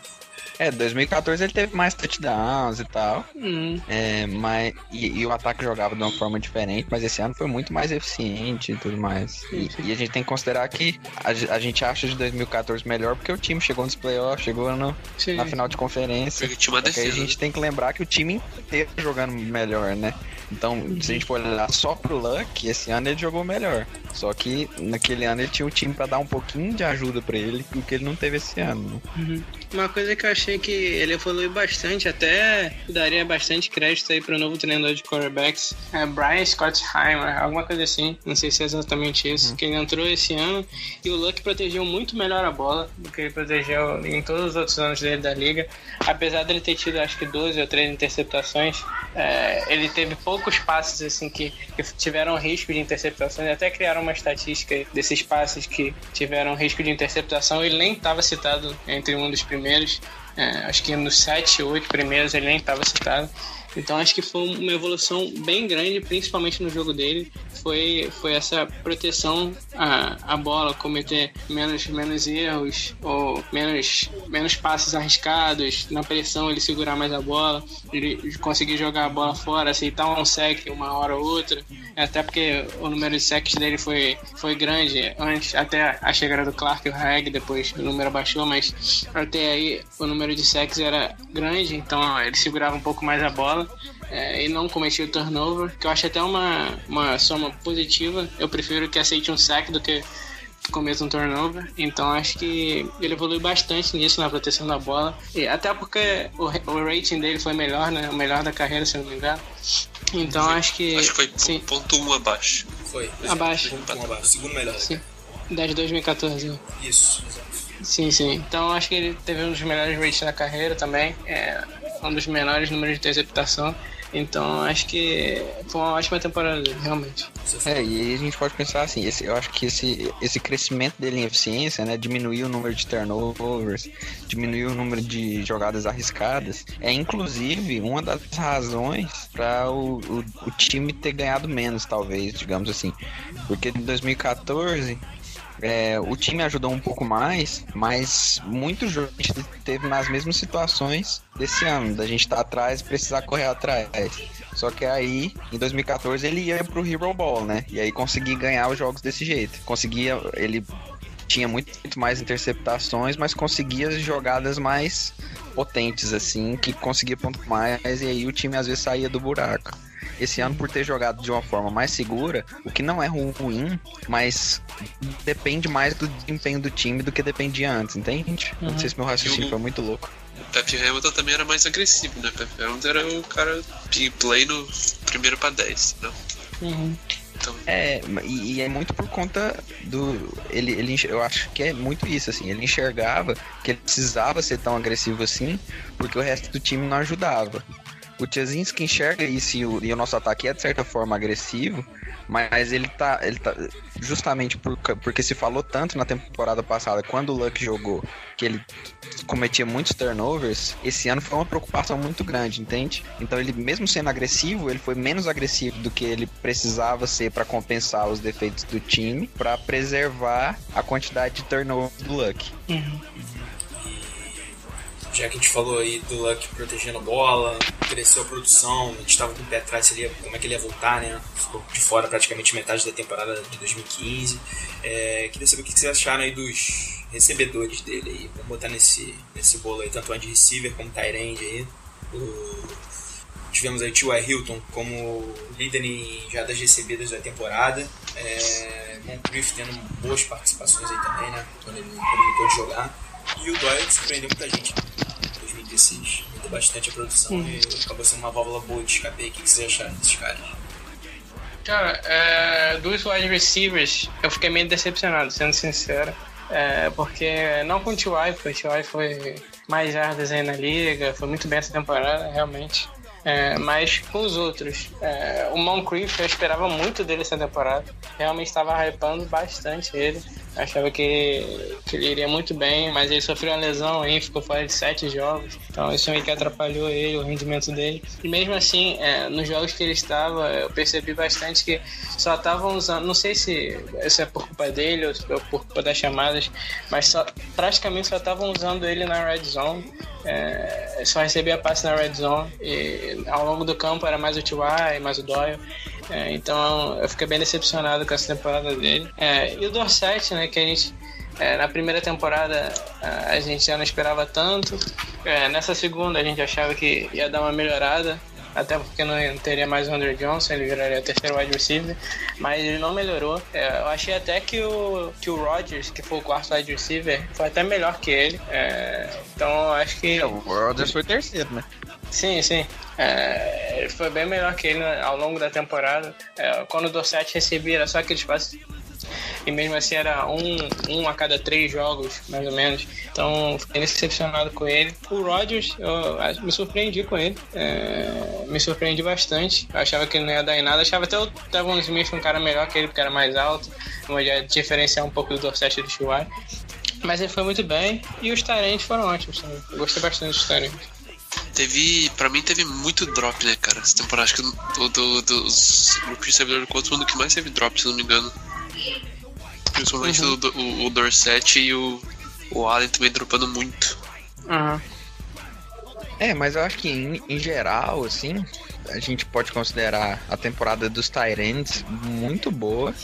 É, 2014 ele teve mais touchdowns e tal. Hum, É, mas, e, e o ataque jogava de uma forma diferente, mas esse ano foi muito mais eficiente e tudo mais. E, e a gente tem que considerar que a, a gente acha de 2014 melhor porque o time chegou nos playoffs, chegou no, sim. na final de conferência. Porque tinha uma aí a gente tem que lembrar que o time inteiro tá jogando melhor, né? Então, se a gente for olhar só pro Luck, esse ano ele jogou melhor. Só que naquele ano ele tinha um time pra dar um pouquinho de ajuda pra ele, o que ele não teve esse ano. né? Uma coisa que eu achei que ele evoluiu bastante, até daria bastante crédito aí pro novo treinador de quarterbacks, é Brian Scottheimer, alguma coisa assim, não sei se é exatamente isso, que ele entrou esse ano e o Luck protegeu muito melhor a bola do que ele protegeu em todos os outros anos dele da liga, apesar dele ter tido acho que 12 ou 13 interceptações, é, ele teve poucos passes assim que, que tiveram risco de interceptações, até criaram uma estatística desses passes que tiveram risco de interceptação, ele nem estava citado entre um dos primeiros. É, acho que nos 7, 8 primeiros ele nem estava citado. Então acho que foi uma evolução bem grande, principalmente no jogo dele. Foi, foi essa proteção à, à bola, cometer menos, menos erros ou menos, menos passes arriscados. Na pressão ele segurar mais a bola, ele conseguir jogar a bola fora, aceitar um sec uma hora ou outra. Até porque o número de sacks dele foi, foi grande antes, até a chegada do Clark e o Reg, depois o número baixou, mas até aí o número de sacks era grande, então ele segurava um pouco mais a bola é, e não cometia o turnover, que eu acho até uma, uma soma positiva. Eu prefiro que aceite um sack do que cometa um turnover. Então acho que ele evoluiu bastante nisso na proteção da bola. E até porque o, o rating dele foi melhor, né? O melhor da carreira, se eu não me engano. Então acho que. Acho que foi sim, ponto um abaixo. Foi. Abaixo. Segundo, um abaixo. Segundo melhor. sim. Da de 2014. Isso, exato. Sim, sim. Então acho que ele teve um dos melhores rates da carreira também. É um dos menores números de interceptação. Então acho que foi uma ótima temporada realmente. É, e a gente pode pensar assim, esse, eu acho que esse, esse crescimento dele em eficiência, né, diminuir o número de turnovers, diminuir o número de jogadas arriscadas, é inclusive uma das razões para o, o, o time ter ganhado menos, talvez, digamos assim. Porque em 2014 é, o time ajudou um pouco mais, mas muitos jogos a gente teve nas mesmas situações desse ano, da gente estar tá atrás e precisar correr atrás. Só que aí, em 2014, ele ia pro Hero Ball, né? E aí conseguia ganhar os jogos desse jeito. Conseguia, ele tinha muito, muito mais interceptações, mas conseguia jogadas mais potentes, assim, que conseguia ponto mais, e aí o time às vezes saía do buraco esse ano por ter jogado de uma forma mais segura, o que não é ruim, mas depende mais do desempenho do time do que dependia antes, entende? Uhum. Não sei se meu raciocínio foi muito louco. O Pepe Hamilton também era mais agressivo, né? Pepe Hamilton era o cara de play no primeiro para 10, não? Uhum. Então... É, e, e, é muito por conta do. Ele, ele, eu acho que é muito isso, assim. Ele enxergava que ele precisava ser tão agressivo assim, porque o resto do time não ajudava. O Tchazinski enxerga isso e o, e o, nosso ataque é de certa forma agressivo, mas ele tá, ele tá justamente por, porque se falou tanto na temporada passada, quando o Luck jogou, que ele cometia muitos turnovers, esse ano foi uma preocupação muito grande, entende? Então ele, mesmo sendo agressivo, ele foi menos agressivo do que ele precisava ser para compensar os defeitos do time, para preservar a quantidade de turnovers do Luck. Uhum já que a gente falou aí do Luck protegendo a bola, cresceu a produção, a gente estava com o pé atrás ali, como é que ele ia voltar, né? Ficou de fora praticamente metade da temporada de 2015. É, queria saber o que vocês acharam aí dos recebedores dele aí. Vamos botar nesse, nesse bolo aí, tanto o wide receiver como o Tyrande aí. O, tivemos aí T.Y. Hilton como líder em já das recebidas da temporada. É, Moncrief tendo boas participações aí também, né? Quando ele, quando ele pôde jogar. E o Doyle surpreendeu muita gente em 2016. Mudou bastante a produção hum. e acabou sendo uma válvula boa de escape. O que vocês acharam desses caras? Cara, é, dos wide receivers, eu fiquei meio decepcionado, sendo sincero. É, porque não com o T.Y., porque o T.Y. foi mais jardas aí na liga, foi muito bem essa temporada, realmente. É, mas com os outros, é, o Moncrief eu esperava muito dele essa temporada. Realmente estava hypando bastante ele. Achava que, que ele iria muito bem, mas ele sofreu uma lesão aí, ficou fora de sete jogos. Então isso meio que atrapalhou ele, o rendimento dele. E mesmo assim, é, nos jogos que ele estava, eu percebi bastante que só estavam usando. Não sei se isso é por culpa dele ou por culpa das chamadas, mas só, praticamente só estavam usando ele na red zone. É, só recebia passe na red zone e ao longo do campo era mais o T.Y., mais o Doyle. É, então eu fiquei bem decepcionado com essa temporada dele. É, e o Dorset, né, que a gente é, na primeira temporada a gente já não esperava tanto. É, nessa segunda a gente achava que ia dar uma melhorada, até porque não teria mais o Andrew Johnson, ele viraria o terceiro wide receiver, mas ele não melhorou. É, eu achei até que o, que o Rodgers, que foi o quarto wide receiver, foi até melhor que ele. É, então acho que. O Rodgers foi terceiro, né? Sim, sim. É, foi bem melhor que ele ao longo da temporada. É, quando o Dorset recebia, era só aquele espaço. E mesmo assim era um, um a cada três jogos, mais ou menos. Então fiquei decepcionado com ele. O Rodgers, eu me surpreendi com ele. É, me surpreendi bastante. Eu achava que ele não ia dar em nada. Eu achava até o Tavon Smith um cara melhor que ele, porque era mais alto. Mas ia diferenciar um pouco do Dorset e do Chihuahua. Mas ele foi muito bem. E os Tyrants foram ótimos também. Eu gostei bastante dos Tyrants. Teve. Pra mim teve muito drop, né, cara? Essa temporada acho que o do, dos grupos de servidor do Colts foi um do que mais teve drop, se não me engano. Principalmente o, do- o, o Dorset e o, o Allen também dropando muito. Aham. É, mas eu acho que em, em geral, assim, a gente pode considerar a temporada dos Tyrants muito boa.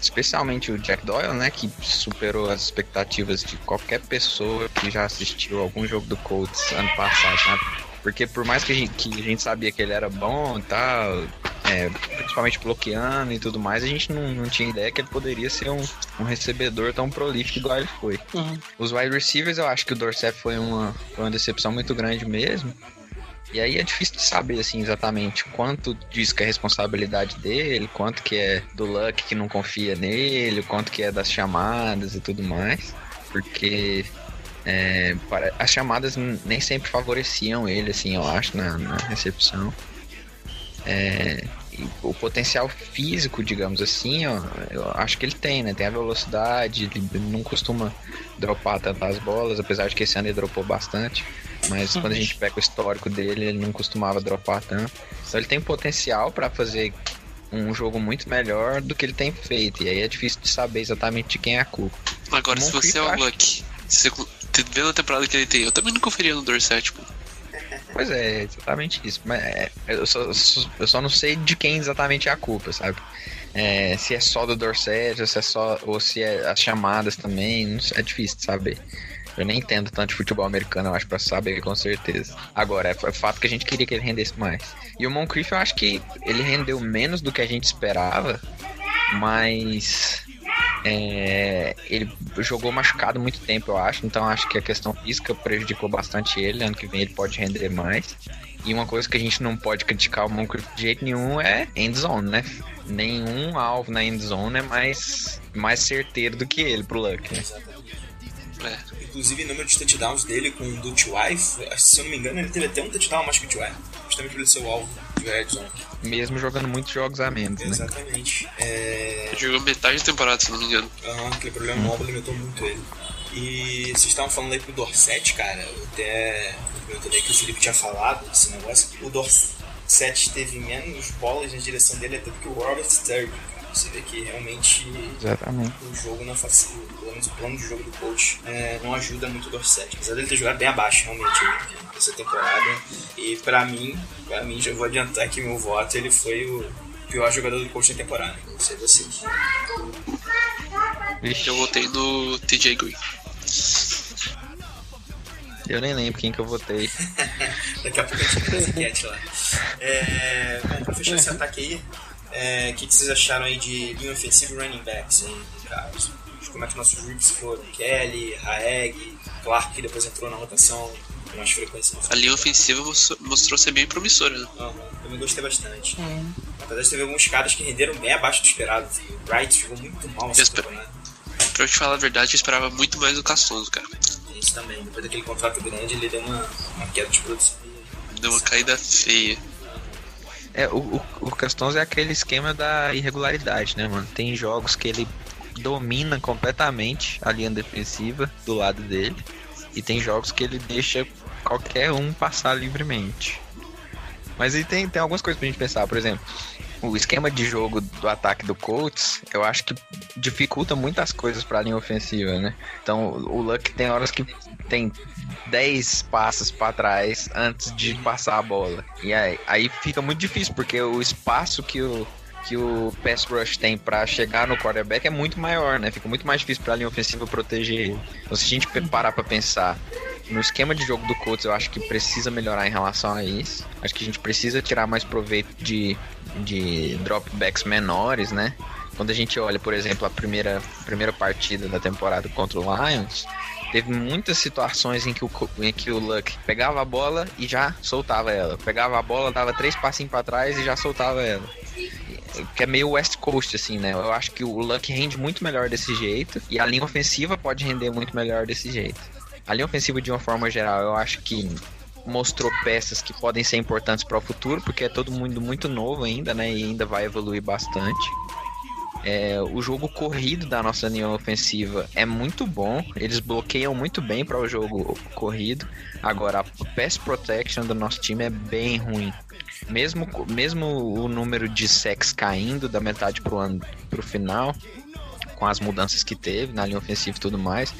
Especialmente o Jack Doyle, né? Que superou as expectativas de qualquer pessoa que já assistiu algum jogo do Colts ano passado, sabe? Porque por mais que a gente, que a gente sabia que ele era bom e tal, é, principalmente bloqueando e tudo mais, a gente não, não tinha ideia que ele poderia ser um, um recebedor tão prolífico igual ele foi. Uhum. Os wide receivers, eu acho que o Dorset foi uma, foi uma decepção muito grande mesmo. E aí é difícil de saber, assim, exatamente quanto disso que é responsabilidade dele, quanto que é do Luck que não confia nele, quanto que é das chamadas e tudo mais. Porque é, pare- as chamadas nem sempre favoreciam ele, assim, eu acho, na, na recepção. É, o potencial físico, digamos assim, ó, eu acho que ele tem, né? Tem a velocidade, ele não costuma dropar tantas bolas, apesar de que esse ano ele dropou bastante. Mas quando a gente pega o histórico dele, ele não costumava dropar tanto. Então ele tem potencial para fazer um jogo muito melhor do que ele tem feito. E aí é difícil de saber exatamente de quem é a culpa. Agora, se Moncrief, você é o Luck, se você te- vendo a temporada que ele tem, eu também não conferia no Dorset, pô. Pois é, exatamente isso. Mas é, eu, só, eu só não sei de quem exatamente é a culpa, sabe? É, se é só do Dorset, ou se é só. ou se é as chamadas também, sei, é difícil de saber. Eu nem entendo tanto de futebol americano, eu acho, pra saber com certeza. Agora, é, é fato que a gente queria que ele rendesse mais. E o Moncrief, eu acho que ele rendeu menos do que a gente esperava, mas. É, ele jogou machucado muito tempo, eu acho. Então acho que a questão física prejudicou bastante ele. Ano que vem ele pode render mais. E uma coisa que a gente não pode criticar o Moncrief de jeito nenhum é end zone, né? Nenhum alvo na end zone é mais, mais certeiro do que ele pro Luck. Né? É. Inclusive, o número de touchdowns dele com o do T.Y., se eu não me engano, ele teve até um touchdown mais que o T.Y., justamente por ele ser o alvo de red zone. Mesmo jogando muitos jogos a menos, né? Exatamente. É... Jogou metade da temporada, se não me engano. Aham, aquele problema móvel limitou muito ele. E vocês estavam falando aí pro Dorset, cara, eu até eu também que o Felipe tinha falado desse negócio. O Dorset teve menos bolas na direção dele até do que o Robert Sturgeon, cara. Você vê que realmente Exatamente. o jogo não faz pelo menos o plano de jogo do coach é, não ajuda muito o Dorset. Apesar dele ter jogado bem abaixo, realmente, essa temporada. E pra mim, pra mim, já vou adiantar que meu voto ele foi o pior jogador do coach da temporada. Não sei vocês. Vixe, Eu votei no TJ Green. eu nem lembro quem que eu votei. Daqui a pouco a gente faz essa enquete lá. É, bom, pra fechar esse ataque aí, é, o que, que vocês acharam aí de linha ofensiva e running backs aí, Carlos? Como é que nossos rookies foram? Kelly, Raeg, Clark, que depois entrou na rotação com mais frequência. A linha ofensiva mostrou, ser bem promissora, né? Aham, também gostei bastante. Apesar de teve alguns caras que renderam bem abaixo do esperado. O Wright jogou muito mal essa Espe- temporada. Pra eu te falar a verdade, eu esperava muito mais do Castonzo, cara. Isso também. Depois daquele contrato grande, ele deu uma, uma queda de produção. Deu uma caída feia. É, o, o, o Castonzo é aquele esquema da irregularidade, né, mano? Tem jogos que ele domina completamente a linha defensiva do lado dele. E tem jogos que ele deixa qualquer um passar livremente. Mas aí tem, tem algumas coisas pra gente pensar, por exemplo, o esquema de jogo do ataque do Colts, eu acho que dificulta muitas coisas pra linha ofensiva, né? Então o Luck tem horas que tem 10 passos pra trás antes de passar a bola. E aí, aí fica muito difícil, porque o espaço que o, que o pass rush tem pra chegar no quarterback é muito maior, né? Fica muito mais difícil pra linha ofensiva proteger ele. Então se a gente parar pra pensar no esquema de jogo do Colts, eu acho que precisa melhorar em relação a isso. Acho que a gente precisa tirar mais proveito de, de dropbacks menores, né? Quando a gente olha, por exemplo, a primeira, primeira partida da temporada contra o Lions, teve muitas situações em que o, em que o Luck pegava a bola e já soltava ela. Pegava a bola, dava três passinhos pra trás e já soltava ela. Que é meio West Coast, assim, né? Eu acho que o Luck rende muito melhor desse jeito e a linha ofensiva pode render muito melhor desse jeito. A linha ofensiva, de uma forma geral, eu acho que mostrou peças que podem ser importantes para o futuro, porque é todo mundo muito novo ainda, né? E ainda vai evoluir bastante. É, o jogo corrido da nossa linha ofensiva é muito bom. Eles bloqueiam muito bem para o jogo corrido. Agora, a pass protection do nosso time é bem ruim. Mesmo, mesmo o número de sacks caindo da metade pro, ano, pro final, com as mudanças que teve na linha ofensiva e tudo mais.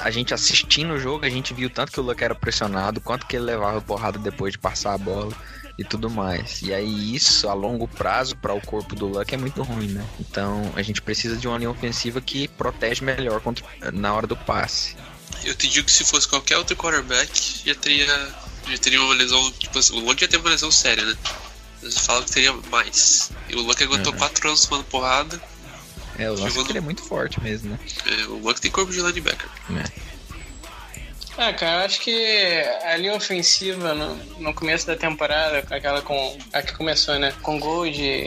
A gente assistindo o jogo, a gente viu tanto que o Luck era pressionado, quanto que ele levava porrada depois de passar a bola e tudo mais. E aí isso a longo prazo para o corpo do Luck é muito ruim, né? Então a gente precisa de uma linha ofensiva que protege melhor contra, na hora do passe. Eu te digo que se fosse qualquer outro quarterback, já teria, já teria uma lesão. Tipo assim, o Luck já teve uma lesão séria, né? Eles falam que teria mais. E o Luck aguentou 4 uhum. anos tomando porrada. É, o Luck ele é muito forte mesmo, né? É, o Luck tem corpo de linebacker. É. Ah, cara, eu acho que a linha ofensiva no, no começo da temporada, aquela com. A que começou, né? Com gol de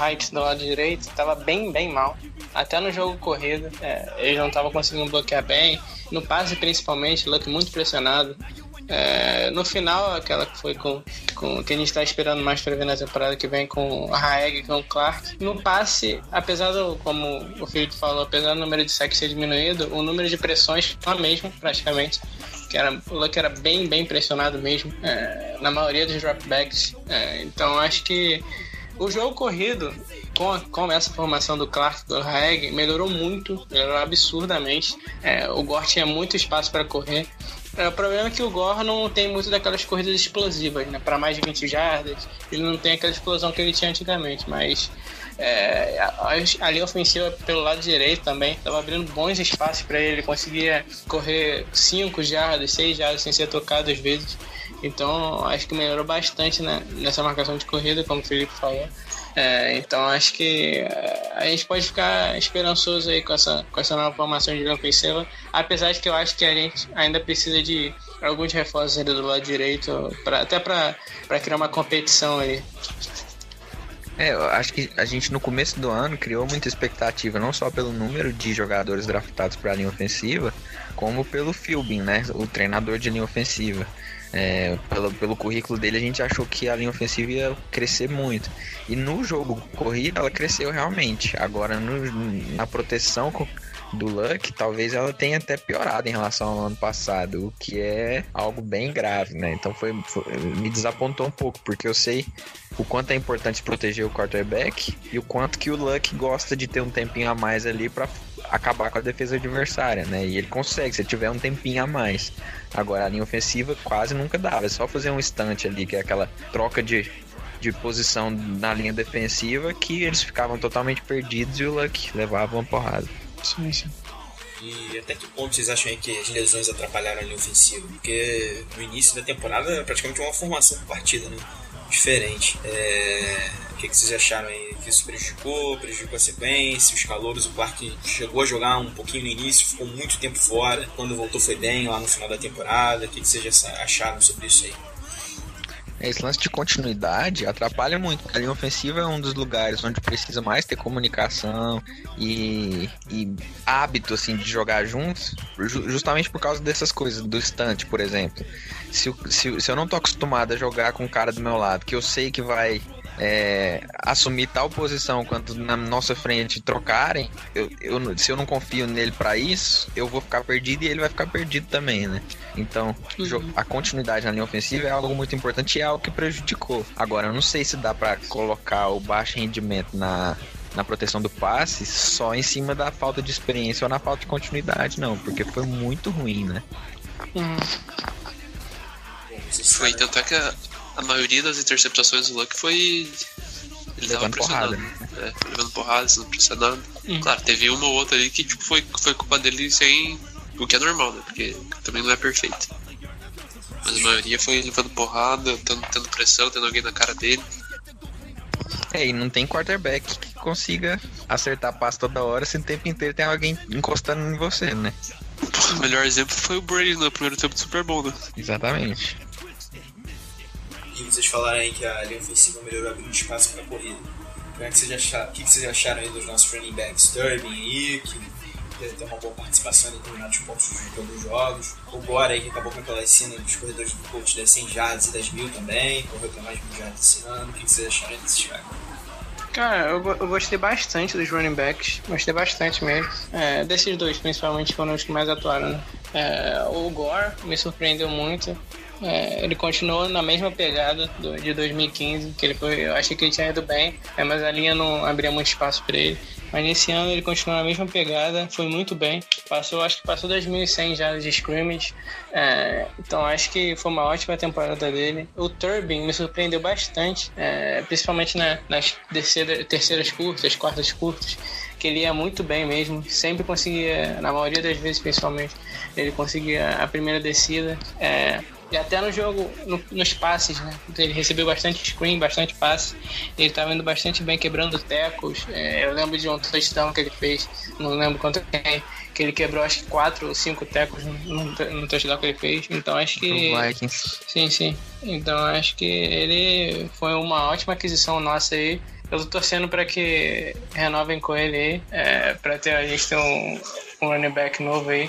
Heights do lado direito, tava bem, bem mal. Até no jogo corrido, é, eles não estavam conseguindo bloquear bem. No passe, principalmente, Luck muito pressionado. É, no final, aquela que foi com, com que a gente está esperando mais para ver na temporada que vem com a Raeg e com o Clark. No passe, apesar do, como o Felipe falou, apesar do número de sacks ser diminuído, o número de pressões é o mesmo, praticamente. Que era, o Luck era bem, bem pressionado mesmo, é, na maioria dos dropbacks. É, então acho que o jogo corrido, com, a, com essa formação do Clark do Haeg, melhorou muito, melhorou absurdamente. É, o Gore tinha muito espaço para correr. É, o problema é que o Gore não tem muito daquelas corridas explosivas, né? Para mais de 20 jardas, ele não tem aquela explosão que ele tinha antigamente, mas é, a, linha ofensiva pelo lado direito também estava abrindo bons espaços para ele, ele conseguia correr 5 jardas, 6 jardas sem ser tocado às vezes. Então acho que melhorou bastante né, nessa marcação de corrida, como o Felipe falou. É, então acho que é, a gente pode ficar esperançoso aí com essa, com essa nova formação de linha ofensiva, apesar de que eu acho que a gente ainda precisa de alguns reforços do lado direito, pra, até para criar uma competição aí. É, eu acho que a gente no começo do ano criou muita expectativa, não só pelo número de jogadores draftados para a linha ofensiva, como pelo Philbin, né, o treinador de linha ofensiva. É, pelo, pelo currículo dele, a gente achou que a linha ofensiva ia crescer muito. E no jogo corrido, ela cresceu realmente. Agora, no, na proteção do Luck, talvez ela tenha até piorado em relação ao ano passado, o que é algo bem grave, né? Então foi, foi, me desapontou um pouco, porque eu sei o quanto é importante proteger o quarterback e o quanto que o Luck gosta de ter um tempinho a mais ali para acabar com a defesa adversária, né? E ele consegue, se tiver um tempinho a mais. Agora, a linha ofensiva quase nunca dava. É só fazer um instante ali, que é aquela troca de, de posição na linha defensiva, que eles ficavam totalmente perdidos e o Luck levava uma porrada. Sim, sim. E até que ponto vocês acham que as lesões atrapalharam a linha ofensiva? Porque no início da temporada era praticamente uma formação por partida, né? Diferente. É o que, que vocês acharam aí? Que isso prejudicou? Prejudicou a sequência? Os calouros, o Clark chegou a jogar um pouquinho no início, ficou muito tempo fora. Quando voltou foi bem lá no final da temporada. O que, que vocês acharam sobre isso aí? Esse lance de continuidade atrapalha muito, a linha ofensiva é um dos lugares onde precisa mais ter comunicação e, e hábito assim, de jogar juntos, justamente por causa dessas coisas, do estante, por exemplo. Se, se, se eu não tô acostumado a jogar com o cara do meu lado, que eu sei que vai é, assumir tal posição quanto na nossa frente trocarem, eu, eu, se eu não confio nele para isso, eu vou ficar perdido e ele vai ficar perdido também, né? Então, uhum. a continuidade na linha ofensiva é algo muito importante e é algo que prejudicou. Agora, eu não sei se dá para colocar o baixo rendimento na, na proteção do passe só em cima da falta de experiência ou na falta de continuidade, não, porque foi muito ruim, né? Uhum. Foi, tanto é que a, maioria das interceptações do Luck foi. Ele tava pressionando. Porrada. É, levando porrada, sendo pressionado. Hum. Claro, teve uma ou outra ali que tipo, foi, foi culpa dele sem. O que é normal, né? Porque também não é perfeito. Mas a maioria foi levando porrada, tendo, tendo pressão, tendo alguém na cara dele. É, e não tem quarterback que consiga acertar a passe toda hora se o tempo inteiro tem alguém encostando em você, né? O melhor exemplo foi o Brady no primeiro tempo do Super Bowl, né? Exatamente. E vocês falaram aí que a linha ofensiva melhorou abrindo espaço para a corrida. É que o que vocês acharam aí dos nossos running backs? Turbin aí, que deve ter uma boa participação em determinados pontos de todos os jogos. O Bora aí, que acabou com aquela cena dos corredores do coach das 100 jardas e das mil também, correu para mais mil jardas esse ano. O que vocês acharam desses caras? Cara, eu, eu gostei bastante dos running backs. Gostei bastante mesmo. É, desses dois, principalmente, foram os que mais atuaram, né? É, o Gore me surpreendeu muito. É, ele continuou na mesma pegada do- de 2015, que ele foi, eu achei que ele tinha ido bem, é, mas a linha não abria muito espaço para ele. Mas nesse ano ele continuou na mesma pegada, foi muito bem. Passou, acho que passou 2.100 já de scrimmage. É, então acho que foi uma ótima temporada dele. O Turbin me surpreendeu bastante, é, principalmente na- nas terceira- terceiras curtas, quartas curtas, que ele ia muito bem mesmo. Sempre conseguia, na maioria das vezes principalmente, ele conseguia a primeira descida. É, e até no jogo, no- nos passes, né? Ele recebeu bastante screen, bastante passe. Ele estava indo bastante bem, quebrando tecos. É, eu lembro de um touchdown que ele fez, não lembro quanto quem, que ele quebrou acho que quatro ou cinco tecos no, no, no touchdown que ele fez. Então acho que. O Vikings. Sim, sim. Então acho que ele foi uma ótima aquisição nossa aí. Eu tô torcendo para que renovem com ele aí, é, para ter a gente ter um, um running back novo aí.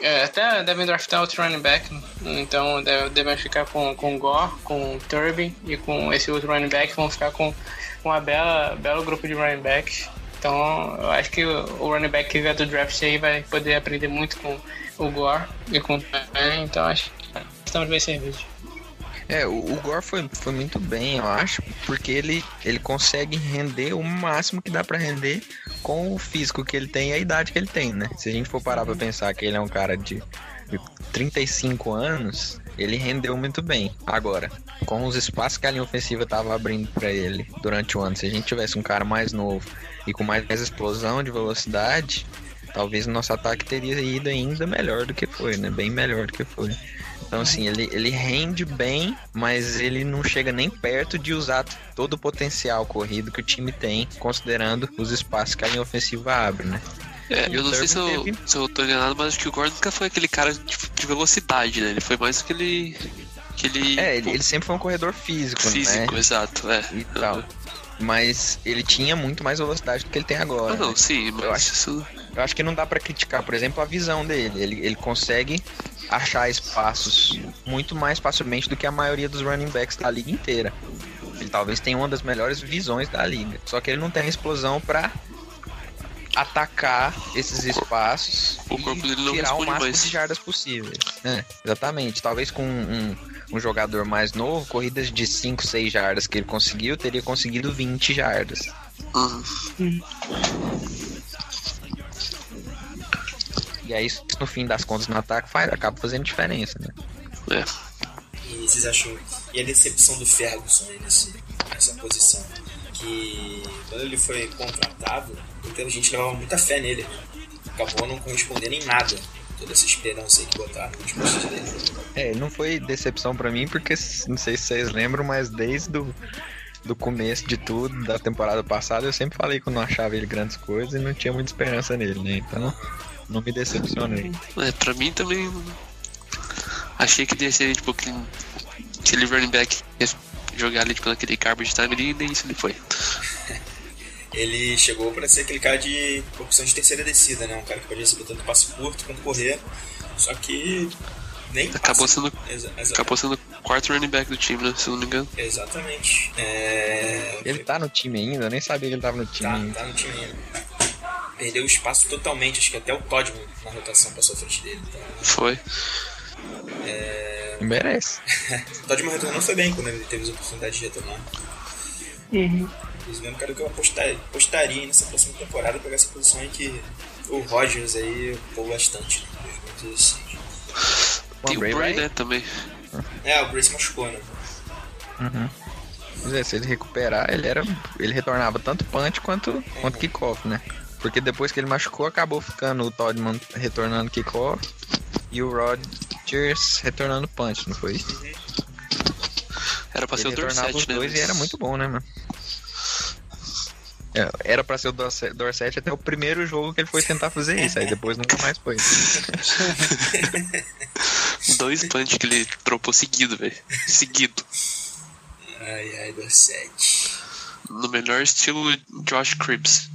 É, até devem draftar outro running back, então deve- devem ficar com, com Gore, com Turbin e com esse outro running back, vão ficar com, uma bela, belo grupo de running backs. Então eu acho que o running back que vier do draft aí vai poder aprender muito com o Gore e com o Turbin, então acho que estamos bem servidos. É, o, o Gore foi, foi muito bem, eu acho, porque ele, ele consegue render o máximo que dá pra render com o físico que ele tem e a idade que ele tem, né? Se a gente for parar pra pensar que ele é um cara de, de 35 anos, ele rendeu muito bem. Agora, com os espaços que a linha ofensiva tava abrindo pra ele durante o ano, se a gente tivesse um cara mais novo e com mais explosão de velocidade, talvez o nosso ataque teria ido ainda melhor do que foi, né? Bem melhor do que foi. Então, assim, ele, ele rende bem, mas ele não chega nem perto de usar todo o potencial corrido que o time tem, considerando os espaços que a linha ofensiva abre, né? É, eu não sei se eu, teve- se eu tô enganado, mas acho que o Gordon nunca foi aquele cara de, de velocidade, né? Ele foi mais aquele. aquele É, ele, ele sempre foi um corredor físico, físico, né? exato, é. E tal. Mas ele tinha muito mais velocidade do que ele tem agora. Ah, não, né? sim, mas Eu acho- isso. Eu acho que não dá pra criticar, por exemplo, a visão dele. Ele, ele consegue achar espaços muito mais facilmente do que a maioria dos running backs da liga inteira. Ele talvez tenha uma das melhores visões da liga. Só que ele não tem a explosão pra atacar esses espaços o corpo dele não e tirar o máximo mais. de jardas possíveis. É, exatamente. Talvez com um, um jogador mais novo, corridas de 5, 6 jardas que ele conseguiu, teria conseguido 20 jardas. Uhum. E aí, no fim das contas, no ataque, faz, acaba fazendo diferença, né? É. E vocês acham. E a decepção do Ferguson aí nesse, nessa posição? Que quando ele foi contratado, muita gente levava muita fé nele. Acabou não correspondendo em nada. Toda essa esperança aí que botaram nos costas dele. É, não foi decepção pra mim, porque não sei se vocês lembram, mas desde do, do começo de tudo, da temporada passada, eu sempre falei que eu não achava ele grandes coisas e não tinha muita esperança nele, né? Então, não me decepcionei. É, pra mim também. Achei que ia ser tipo aquele, aquele running back que ia jogar ali tipo, naquele garbage time ali, e nem isso ele foi. Ele chegou pra ser aquele cara de opção de terceira descida, né? Um cara que podia receber tanto passe curto quanto correr. Só que nem Acabou passe- sendo, Exa- acabou sendo o quarto running back do time, né? Se eu não me engano. Exatamente. É... Ele tá no time ainda, eu nem sabia que ele tava no time Tá, ainda. tá no time ainda. Perdeu o espaço totalmente, acho que até o Todman na rotação passou à frente dele. Então, Foi. Merece. o Todman retornou foi bem quando ele teve as oportunidades de retornar. Inclusive, é um cara que eu apostar, apostaria aí nessa próxima temporada pegar essa posição aí que o Rogers aí ocupou bastante. Né? Tem o Bray Bray, vai- né, também. É, o Brace machucou, né? Pois é, se ele recuperar, ele era. Ele retornava tanto punch quanto, quanto kickoff, né? Porque depois que ele machucou, acabou ficando o Toddman retornando kickoff e o Rodgers retornando punch, não foi isso? Era pra ser Ele o retornava Dorset, os né? dois e era muito bom, né, mano? É, Era pra ser o Dorset, Dorset até o primeiro jogo que ele foi tentar fazer isso, aí depois nunca mais foi. Dois punch que ele dropou seguido, velho. Seguido. Ai, ai, do 7. No melhor estilo Josh Cripps.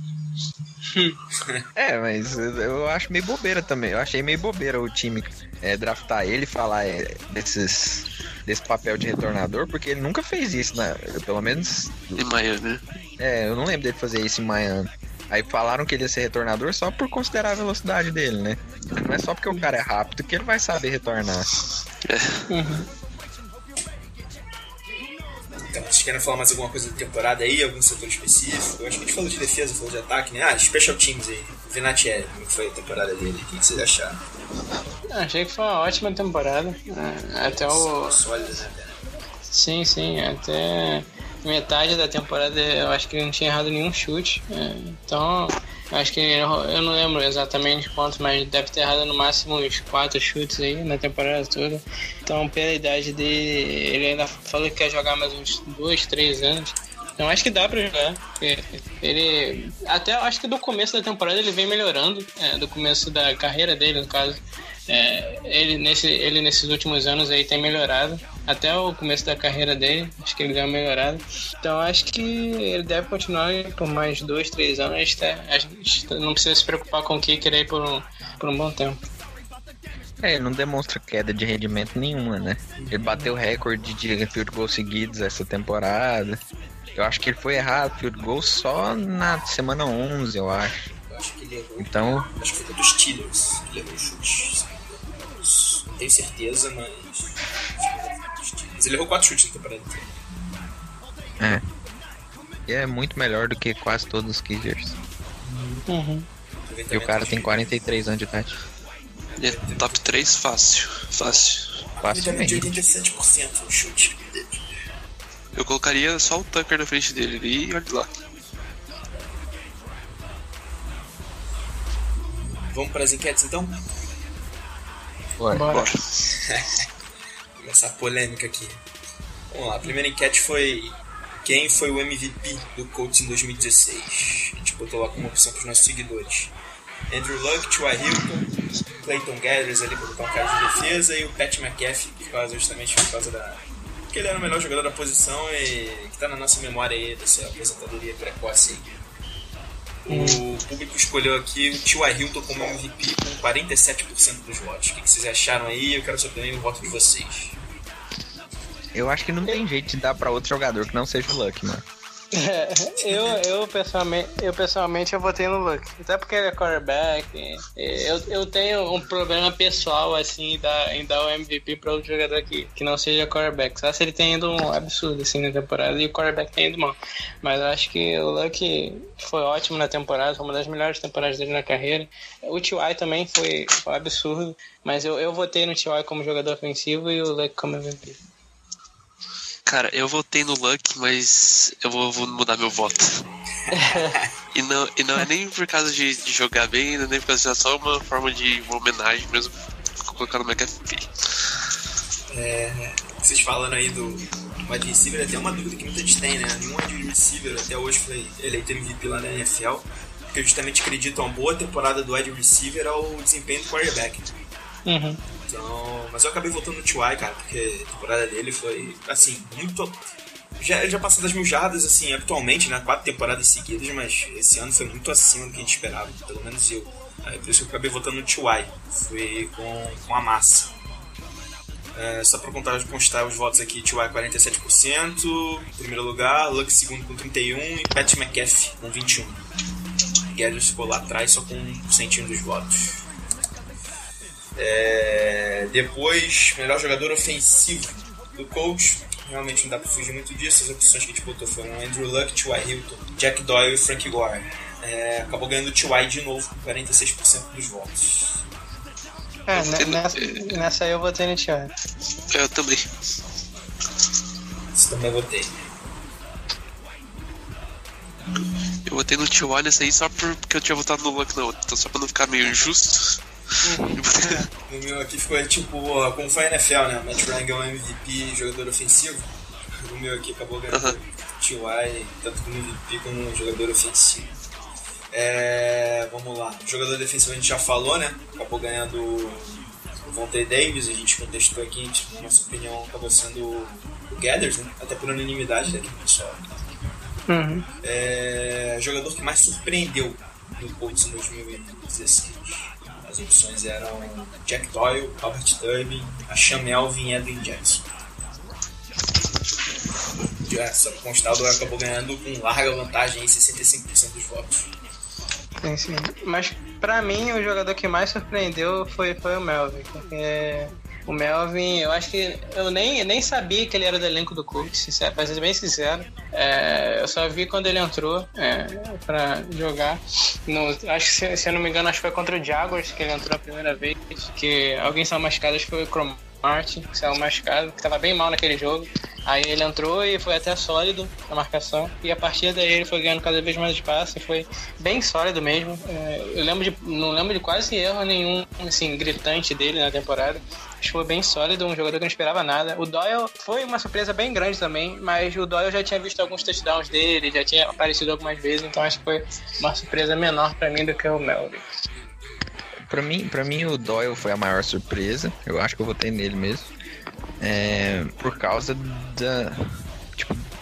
É, mas eu- eu acho meio bobeira também. Eu achei meio bobeira o time é, draftar ele e falar é, desses desse papel de retornador, porque ele nunca fez isso, né? Pelo menos. Em Miami, né? É, eu não lembro dele fazer isso em Miami. Aí falaram que ele ia ser retornador só por considerar a velocidade dele, né? Não é só porque o cara é rápido que ele vai saber retornar. Então, vocês querem falar mais alguma coisa da temporada aí? Algum setor específico? Eu acho que a gente falou de defesa, falou de ataque, né? Ah, special teams aí. Vinatieri, como foi a temporada dele? O que vocês acharam? Achei que foi uma ótima temporada. É, Até o. Sólida, né? Sim, sim, até metade da temporada eu acho que ele não tinha errado nenhum chute. é, Então, acho que ele eu não lembro exatamente quantos, mas deve ter errado no máximo uns quatro chutes aí na temporada toda. Então, pela idade dele, ele ainda falou que quer jogar mais uns dois, três anos. Então acho que dá pra jogar. Ele. Até acho que do começo da temporada ele vem melhorando. é, do começo da carreira dele, no caso. É, ele, nesse, ele nesses últimos anos aí tem melhorado. Até o começo da carreira dele, acho que ele deu uma melhorada. Então acho que ele deve continuar por mais dois, três anos. A gente, tá- a gente não precisa se preocupar com o kicker aí por um, por um bom tempo. É, ele não demonstra queda de rendimento nenhuma, né? Ele bateu recorde de field goal seguidos essa temporada. Eu acho que ele foi errado field goal só na semana 11, eu acho. Eu acho que ele errou. Então, Acho que foi contra os Steelers que ele errou o chute. Não tenho certeza, mas. Steelers. Ele errou quatro chutes na temporada inteira. é. E é muito melhor do que quase todos os kickers. Uhum. E o cara tem 43 anos de idade. Ele é top 3 fácil. Fácil. Aproveitamento de Facilmente. 87% no chute. Eu colocaria só o Tucker na frente dele ali e olha lá. Vamos para as enquetes então? Bora. Bora. Começar a polêmica aqui. Vamos lá, a primeira enquete foi quem foi o MVP do Colts em 2016. A gente botou lá como opção para os nossos seguidores. Andrew Luck, T.Y. Hilton, Clayton Gathers ali para botar de defesa e o Pat McAfee, por causa, justamente por causa da... Porque ele era o melhor jogador da posição e que tá na nossa memória aí dessa aposentadoria precoce aí. O público escolheu aqui o T.Y. Hilton como MVP com 47% dos votos. O que vocês acharam aí? Eu quero saber também o voto de vocês. Eu acho que não tem jeito de dar pra outro jogador que não seja o Luck, mano. Eu, eu, pessoalmente, eu pessoalmente eu votei no Luck. Até porque ele é quarterback. Eu, eu tenho um problema pessoal assim em dar, em dar o MVP para outro jogador que, que não seja quarterback. Só se ele tem ido um absurdo assim na temporada e o quarterback tem ido mal. Mas eu acho que o Luck foi ótimo na temporada, foi uma das melhores temporadas dele na carreira. O T.Y. também foi, foi absurdo. Mas eu, eu votei no T.Y. como jogador ofensivo e o Luck como MVP. Cara, eu votei no Luck, mas eu vou, vou mudar meu voto. e, não, e não é nem por causa de, de jogar bem, é nem por causa de é só uma forma de uma homenagem mesmo, colocar no McAfee. É, vocês falando aí do wide receiver, até uma dúvida que muita gente tem, né? Nenhum wide receiver até hoje foi eleito MVP lá na NFL, porque eu justamente acredito uma boa temporada do wide receiver ao desempenho do quarterback. Uhum. Então, mas eu acabei votando no T.Y., cara, porque a temporada dele foi, assim, muito... Já, já passou das mil jardas, assim, atualmente, né? Quatro temporadas seguidas, mas esse ano foi muito acima do que a gente esperava, pelo menos eu. Aí, por isso que eu acabei votando no T.Y. Fui com, com a massa. É, só pra contar, constar os votos aqui, T.Y. 47%, em primeiro lugar, Luck segundo com 31% e Pat McAfee com 21%. Guedes ficou lá atrás só com um centinho dos votos. É, depois, melhor jogador ofensivo do coach. Realmente não dá pra fugir muito disso. As opções que a gente botou foram Andrew Luck, T.Y. Hilton, Jack Doyle e Frank Gore. É, acabou ganhando o T.Y. de novo com 46% dos votos. É, Eu no- nessa, nessa aí eu votei no T.Y. Eu também. Isso também votei. Eu votei no T.Y. nessa aí só por- porque eu tinha votado no Luck na outra, então só pra não ficar meio injusto. botei- No meu aqui ficou tipo, como foi a NFL, né? Matt Ryan ganhou MVP jogador ofensivo. O meu aqui acabou ganhando Aham. T.Y. tanto como MVP como jogador ofensivo. É, vamos lá. Jogador defensivo a gente já falou, né? Acabou ganhando o Vontae Davis, a gente contestou aqui, tipo, na nossa opinião, acabou sendo o Gathers, né? Até por unanimidade daqui, pessoal. Uhum. É, jogador que mais surpreendeu no Colts em 2016. As opções eram Jack Doyle, Albert Tubby, Acham Melvin e Edwin Jackson. Essa Constado acabou ganhando com larga vantagem em 65% dos votos. Sim, sim. Mas para mim o jogador que mais surpreendeu foi, foi o Melvin, porque o Melvin, eu acho que eu nem, nem sabia que ele era do elenco do Colts, pra ser bem sincero. É, eu só vi quando ele entrou é, pra jogar. No, acho que, se, se eu não me engano, acho que foi contra o Jaguars que ele entrou a primeira vez. Que alguém saiu machucado, acho que foi o Crom Martin, que saiu machucado, que tava bem mal naquele jogo. Aí ele entrou e foi até sólido na marcação. E a partir daí ele foi ganhando cada vez mais espaço e foi bem sólido mesmo. É, eu lembro de, não lembro de quase erro nenhum assim, gritante dele na temporada. Acho que foi bem sólido, um jogador que não esperava nada. O Doyle foi uma surpresa bem grande também, mas o Doyle já tinha visto alguns touchdowns dele, já tinha aparecido algumas vezes, então acho que foi uma surpresa menor para mim do que o Melvin. Pra mim, pra mim, o Doyle foi a maior surpresa. Eu acho que eu votei nele mesmo. É, por causa da.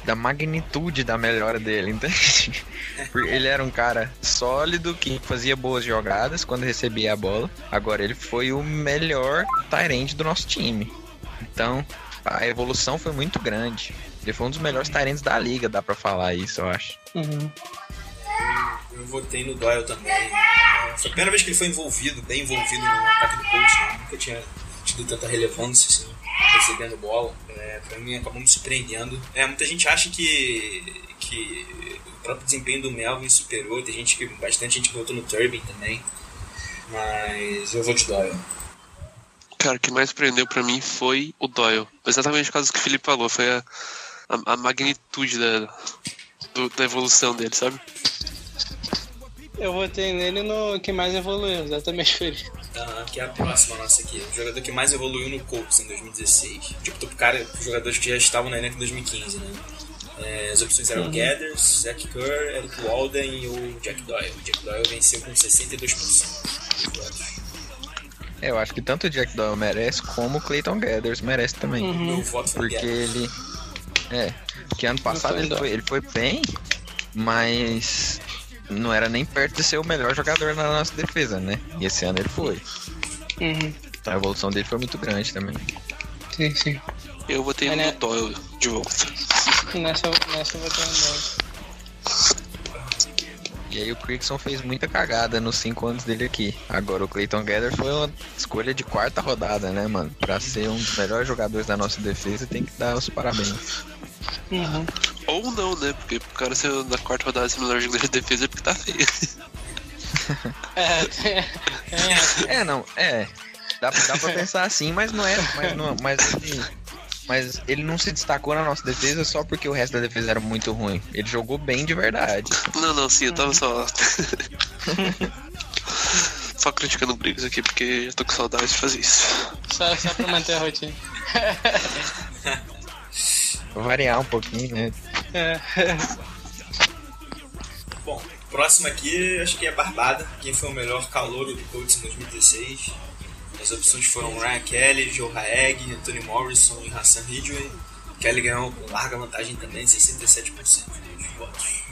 Da magnitude da melhora dele, entende? Ele era um cara sólido que fazia boas jogadas quando recebia a bola. Agora ele foi o melhor Tyrande do nosso time. Então, a evolução foi muito grande. Ele foi um dos melhores Tyrands da liga, dá pra falar isso, eu acho. Uhum. Eu votei no Doyle também. Foi a primeira vez que ele foi envolvido, bem envolvido no ataque do Colts. Né? Nunca tinha tido tanta relevância assim, recebendo bola. É, pra mim acabou me surpreendendo. É, muita gente acha que, que o próprio desempenho do Melvin superou. Tem gente que. Bastante gente que votou no Turbin também. Mas eu vou de Doyle. Cara, o que mais surpreendeu pra mim foi o Doyle. Exatamente por causa do que o Felipe falou. Foi a, a, a magnitude da, do- da evolução dele, sabe? Eu votei nele no que mais evoluiu, exatamente por isso. Aham, que é a próxima nossa aqui. O jogador que mais evoluiu no Colts em 2016. Tipo, cara, os jogadores que já estavam na elenco em 2015, né? É, as opções eram Gathers, Zach Kerr, Eric Walden e o Jack Doyle. O Jack Doyle venceu com 62% dos votos. É, eu acho que tanto o Jack Doyle merece, como o Clayton Gathers merece também. Meu voto foi Porque Gathers. ele. É. Que ano passado foi ele foi, ele foi bem, mas não era nem perto de ser o melhor jogador na nossa defesa, né? E esse ano ele foi. Uhum. Então a evolução dele foi muito grande também. Sim, sim. Eu botei É, no né? Doyle de volta. Nessa, nessa eu votei no Doyle. E aí o Crickson fez muita cagada nos cinco anos dele aqui. Agora o Clayton Gather foi uma escolha de quarta rodada, né, mano? Pra ser um dos melhores jogadores da nossa defesa, tem que dar os parabéns. Uhum. Ou não, né? Porque o cara ser na quarta rodada ser o melhor jogador de defesa é porque tá feio. É, tem essa. É, não, é. Dá, dá pra pensar assim, mas não é. Mas, não, mas, assim, mas ele não se destacou na nossa defesa só porque o resto da defesa era muito ruim. Ele jogou bem de verdade. Não, não, sim, eu tava só. só criticando o Briggs aqui, porque já tô com saudade de fazer isso. Só, só pra manter a rotina. Variar um pouquinho, né? É. Bom, próximo aqui, acho que é Barbada. Quem foi o melhor calouro do Colts em 2016? As opções foram Ryan Kelly, Joe Haeg, Anthony Morrison e Hassan Ridgway. Kelly ganhou com larga vantagem também, 67% dos votos.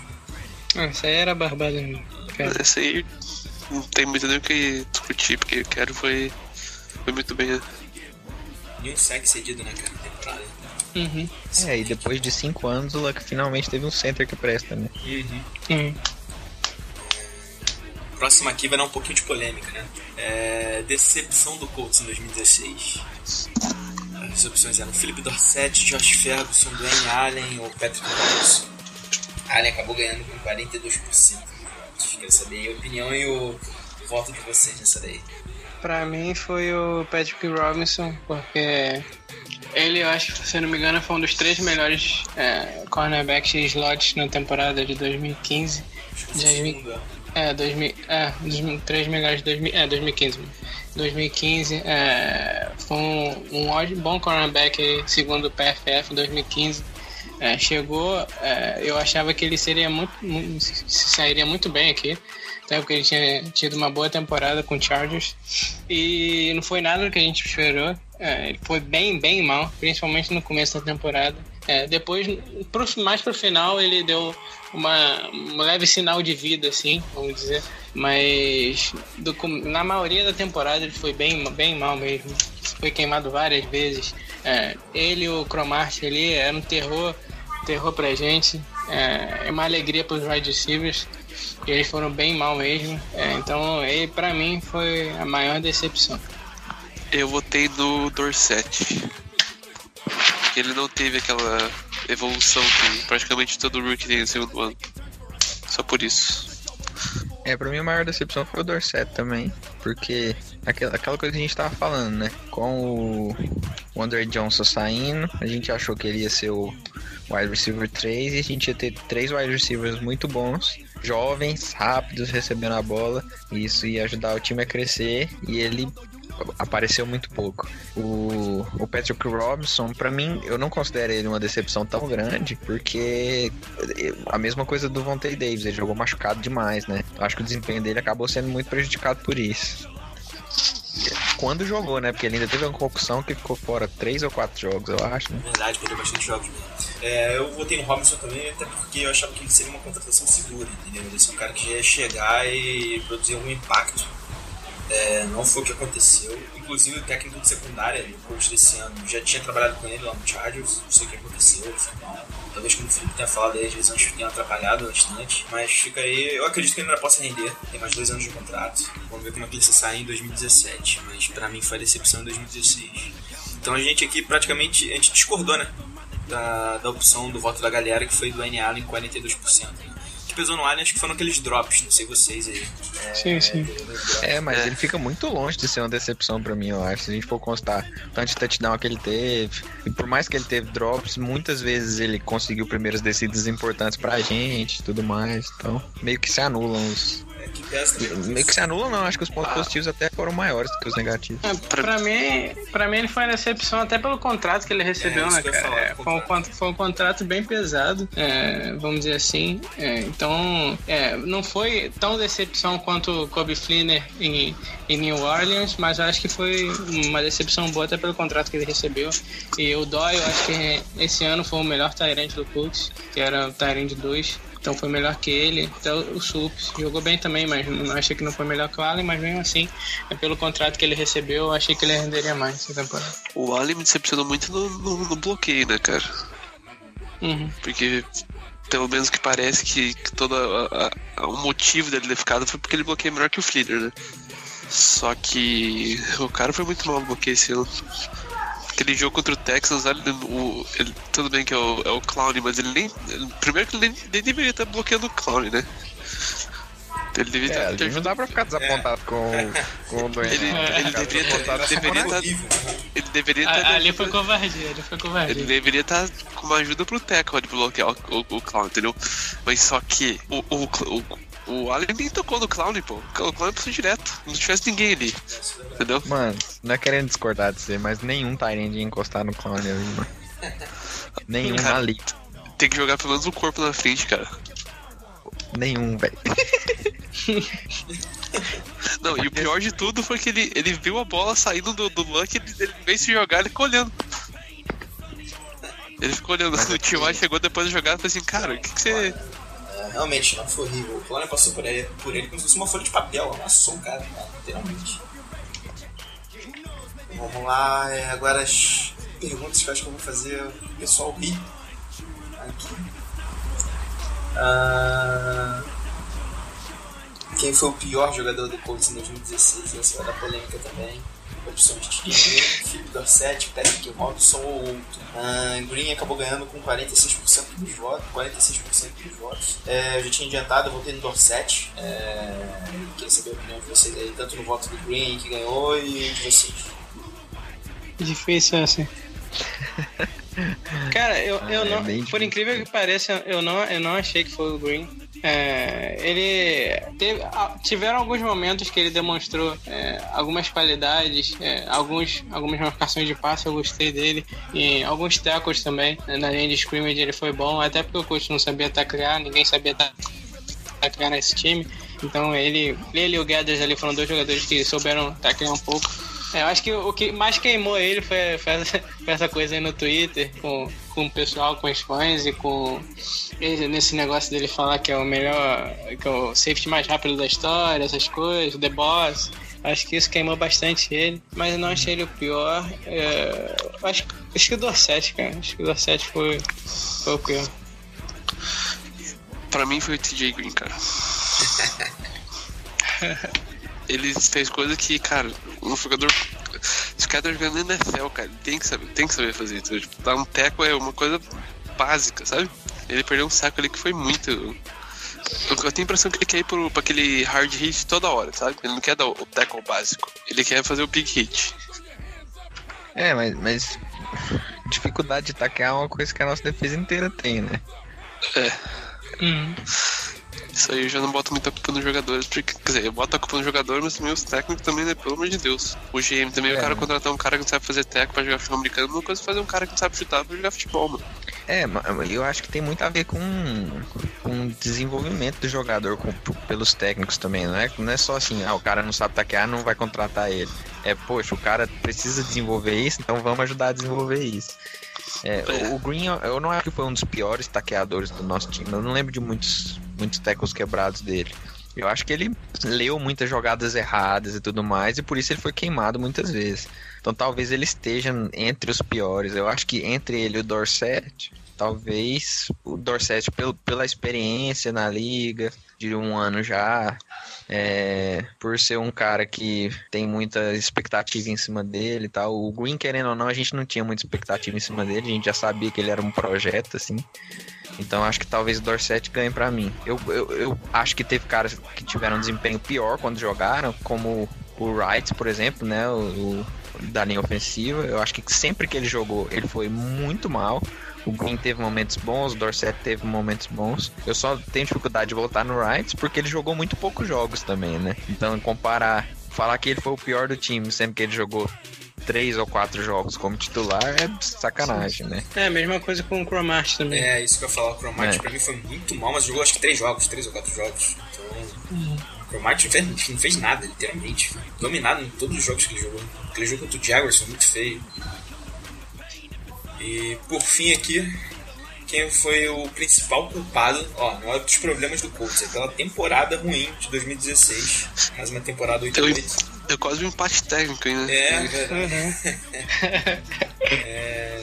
Ah, Isso aí era barbado mesmo. cara. Esse aí não tem muito nem o que discutir, porque o Quero foi, foi muito bem. né? Nenhum sec cedido, né, cara. Uhum. É, e depois de cinco anos o Luck finalmente teve um center que presta, né? Uhum. Próximo aqui vai dar um pouquinho de polêmica, né? É, decepção do Colts em 2016. As opções eram Philip Dorsett, Josh Ferguson, Dwayne Allen ou Patrick Mahomes. Allen acabou ganhando com 42% dos votos. Quero saber a opinião e o voto de vocês nessa daí. Pra mim foi o Patrick Robinson, porque ele, eu acho, se não me engano, foi um dos três melhores é, cornerbacks de slots na temporada de 2015. Acho que Já esse vi. segundo ano. É, 2000, é, dos três melhores de 2000, é, 2015. mano. 2015 é, foi um, um ótimo, bom cornerback, segundo o PFF, em 2015. É, chegou, é, eu achava que ele seria muito, mu- se sairia muito bem aqui, até porque ele tinha tido uma boa temporada com o Chargers e não foi nada do que a gente esperou. É, ele foi bem, bem mal, principalmente no começo da temporada. É, depois, pro- mais pro final, ele deu uma, um leve sinal de vida, assim, vamos dizer. Mas do na maioria da temporada ele foi bem, bem mal mesmo. Foi queimado várias vezes. É, ele e o Cromart ali era um terror terror pra gente. É, é uma alegria pros wide receivers. E eles foram bem mal mesmo. É, então, ele pra mim foi a maior decepção. Eu votei no Dorset. Porque ele não teve aquela evolução que praticamente todo rookie tem no segundo ano. Só por isso. É, pra mim a maior decepção foi o Dorset também, porque aquela, aquela coisa que a gente tava falando, né? Com o, o Andre Johnson saindo, a gente achou que ele ia ser o wide receiver 3 e a gente ia ter três wide receivers muito bons, jovens, rápidos, recebendo a bola, e isso ia ajudar o time a crescer e ele apareceu muito pouco. O, o Patrick Robinson, pra mim, eu não considero ele uma decepção tão grande, porque a mesma coisa do Vontae Davis, ele jogou machucado demais, né? Acho que o desempenho dele acabou sendo muito prejudicado por isso. Quando jogou, né? Porque ele ainda teve uma concussão que ficou fora três ou quatro jogos, eu acho, né? verdade, perdeu bastante jogos mesmo. É, eu votei no Robinson também, até porque eu achava que ele seria uma contratação segura, entendeu? Ele é um cara que ia chegar e produzir algum impacto. É, não foi o que aconteceu. Inclusive o técnico de secundária, coach desse ano, já tinha trabalhado com ele lá no Chargers, não sei o que aconteceu, foi mal. Talvez como o Felipe tenha falado aí, as lesões tenham atrapalhado bastante. Mas fica aí, eu acredito que ele ainda possa render. Tem mais dois anos de contrato. Vamos ver como é que ele se sai em 2017. Mas pra mim foi a decepção em 2016. Então a gente aqui praticamente, a gente discordou, né? Da, da opção do voto da galera, que foi do N. Allen 42%. Né? Pesou no Allen, acho que foram aqueles drops, não sei vocês aí. É, Sim, sim. É, mas ele fica muito longe de ser uma decepção pra mim, eu acho. Se a gente for constar tanto de touchdown que ele teve, e por mais que ele teve drops, muitas vezes ele conseguiu primeiras descidas importantes pra gente e tudo mais. Então, meio que se anulam os. É. Meio que se anulam, não. Acho que os pontos positivos até foram maiores do que os negativos. É, pra, mim, pra mim ele foi uma decepção até pelo contrato que ele recebeu, É, né, cara? falar, É, foi, um, foi um contrato bem pesado, é, vamos dizer assim. É, então, é, não foi tão decepção quanto o Kobe Fleener em, em New Orleans, mas eu acho que foi uma decepção boa até pelo contrato que ele recebeu. E o Doyle, eu acho que esse ano foi o melhor Tyrant do Colts, que era o Tyrant 2. Então foi melhor que ele. Então o Supes jogou bem também, mas não achei que não foi melhor que o Allen, mas mesmo assim, é pelo contrato que ele recebeu, eu achei que ele renderia mais essa temporada. O Allen me decepcionou muito no, no- no bloqueio, né, cara? Uhum. Porque pelo menos que parece que, que todo a- a- o motivo dele ter ficado foi porque ele bloqueia melhor que o Fleeter, né? Só que o cara foi muito mal no bloqueio esse ano. Aquele jogo contra o Texans, ele, o, ele- tudo bem que é o, é o Clown, mas ele nem. ele- primeiro que ele nem, nem deveria estar bloqueando o Clown, né? Ele deveria É, estar. não dá pra ficar desapontado com, com o doente. Ele, não. ele deveria desapontado. estar. Deveria estar. horrível. Ele deveria estar. A- Ali foi covardia, ali foi Ele covardia. deveria estar com uma ajuda pro Teco de bloquear o, o, o Clown, entendeu? Mas só que o, o, o, o Allen nem tocou no Clown, pô. O Clown passou direto. Não tivesse ninguém ali. Entendeu? Mano, não é querendo discordar de você, mas nenhum Tyrande ia encostar no clone ali, mano. Nenhum Cara. ali. Tem que jogar pelo menos o corpo na frente, cara. Nenhum, velho. Não, e o pior de tudo foi que ele, ele viu a bola saindo do, do Luck, ele, ele veio se jogar, ele ficou olhando. Ele ficou olhando. O Tio chegou depois de jogar e falou assim, cara, o que, que você. É, realmente, não foi horrível. O Clone passou por ele, por ele como se fosse uma folha de papel, amassou o cara, literalmente. Vamos lá, é, agora as perguntas que eu acho que eu vou fazer o pessoal rir. Aqui. Ah, quem foi o pior jogador do Colts em 2016? Essa vai dar polêmica também. Opção de Green, Felipe Dorset, Patrick Robinson ou outro. Ah, Green acabou ganhando com 46% dos votos. 46% dos votos. É, eu já tinha adiantado, eu votei no Dorset. É, queria saber a opinião de vocês aí, tanto no voto do Green que ganhou e de vocês. Difícil assim. Cara, eu, eu Ah, é não. bem por incrível que pareça, eu não, eu não achei que foi o Green. É, ele teve, tiveram alguns momentos que ele demonstrou é, algumas qualidades, é, alguns, algumas marcações de passe, eu gostei dele, e alguns tackles também. né, na linha de scrimmage ele foi bom, até porque o coach não sabia taclear, ninguém sabia ta- taclear nesse time. Então ele, ele e o Gathers ali foram dois jogadores que souberam taclear um pouco. É, eu acho que o que mais queimou ele foi, foi essa, foi essa coisa aí no Twitter, com, com o pessoal, com os fãs e com. Nesse negócio dele falar que é o melhor. que é o safety mais rápido da história, essas coisas, The Boss. Acho que isso queimou bastante ele, mas eu não achei ele o pior. É, acho, acho que o Dorset, cara. Acho que o Dorset foi, foi o pior. Pra mim foi o TJ Green, cara. ele fez coisa que, cara, um jogador. Esse cara tá jogando NFL, cara. Ele tem que saber, tem que saber fazer isso. Tipo, dar um teco é uma coisa básica, sabe? Ele perdeu um saco ali que foi muito. Eu, eu tenho a impressão que ele quer ir pro, pra aquele hard hit toda hora, sabe? Ele não quer dar o, o tackle básico. Ele quer fazer o big hit. É, mas, mas dificuldade de taquear é uma coisa que a nossa defesa inteira tem, né? É. Uhum. Isso aí eu já não boto muita culpa nos jogadores, porque, quer dizer, eu boto a culpa no jogador, mas também os técnicos também, né? Pelo amor de Deus. O GM também, o É. cara contratar um cara que não sabe fazer teco pra jogar futebol americano, é uma coisa fazer um cara que não sabe chutar pra jogar futebol, mano. É, eu acho que tem muito a ver com, com o desenvolvimento do jogador com- pelos técnicos também, não é, não é só assim, ah, o cara não sabe taquear, não vai contratar ele. É, poxa, o cara precisa desenvolver isso, então vamos ajudar a desenvolver isso. É, o- o Green, eu não acho que foi um dos piores taqueadores do nosso time, eu não lembro de muitos, muitos tecos quebrados dele. Eu acho que ele leu muitas jogadas erradas e tudo mais, e por isso ele foi queimado muitas vezes. Então talvez ele esteja entre os piores. Eu acho que entre ele e o Dorset, talvez o Dorset, pelo, pela experiência na liga, de um ano já, é, por ser um cara que tem muita expectativa em cima dele e tal. O Green, querendo ou não, a gente não tinha muita expectativa em cima dele, a gente já sabia que ele era um projeto, assim. Então acho que talvez o Dorset ganhe pra mim. Eu, eu, eu acho que teve caras que tiveram um desempenho pior quando jogaram, como o Wright, por exemplo, né? O, o da linha ofensiva. Eu acho que sempre que ele jogou, ele foi muito mal. O Green teve momentos bons, o Dorset teve momentos bons. Eu só tenho dificuldade de voltar no Wright porque ele jogou muito poucos jogos também, né? Então comparar, falar que ele foi o pior do time sempre que ele jogou três ou quatro jogos como titular é sacanagem, né? É, a mesma coisa com o Cromartie também. É, isso que eu ia falar. O Cromartie É. pra mim foi muito mal, mas jogou acho que três jogos, três ou quatro jogos. Então, o Cromartie não fez, não fez nada, literalmente. Foi dominado em todos os jogos que ele jogou. Aquele jogo contra o Jaguars foi muito feio. E por fim aqui, quem foi o principal culpado, ó, não é dos problemas do Colts, é pela temporada ruim de 2016. Mais uma temporada 8-8. É quase um empate técnico ainda. É, verdade. é,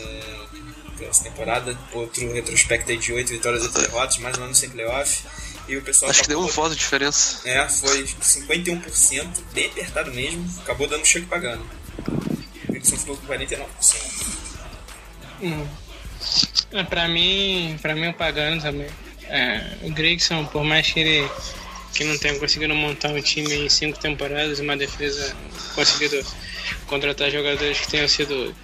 essa temporada, outro retrospecto aí de 8 vitórias e 8 derrotas, mais um ano sem playoff. E o pessoal Acho que deu um acabou- voto de diferença. É, foi 51%, bem apertado mesmo, acabou dando cheque pagando. O Wilson ficou com 49%. Hum. É, pra mim, pra mim o Pagano também. É, o Grigson, por mais que ele que não tenha conseguido montar um time em cinco temporadas, uma defesa conseguido contratar jogadores que tenham sido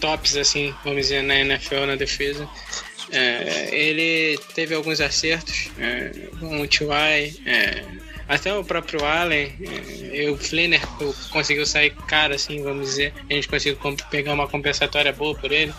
tops, assim, vamos dizer, na NFL na defesa. É, ele teve alguns acertos, é, com o T.Y., é, até o próprio Allen, é, o Flinner co- conseguiu sair cara, assim, vamos dizer. A gente conseguiu pegar uma compensatória boa por ele.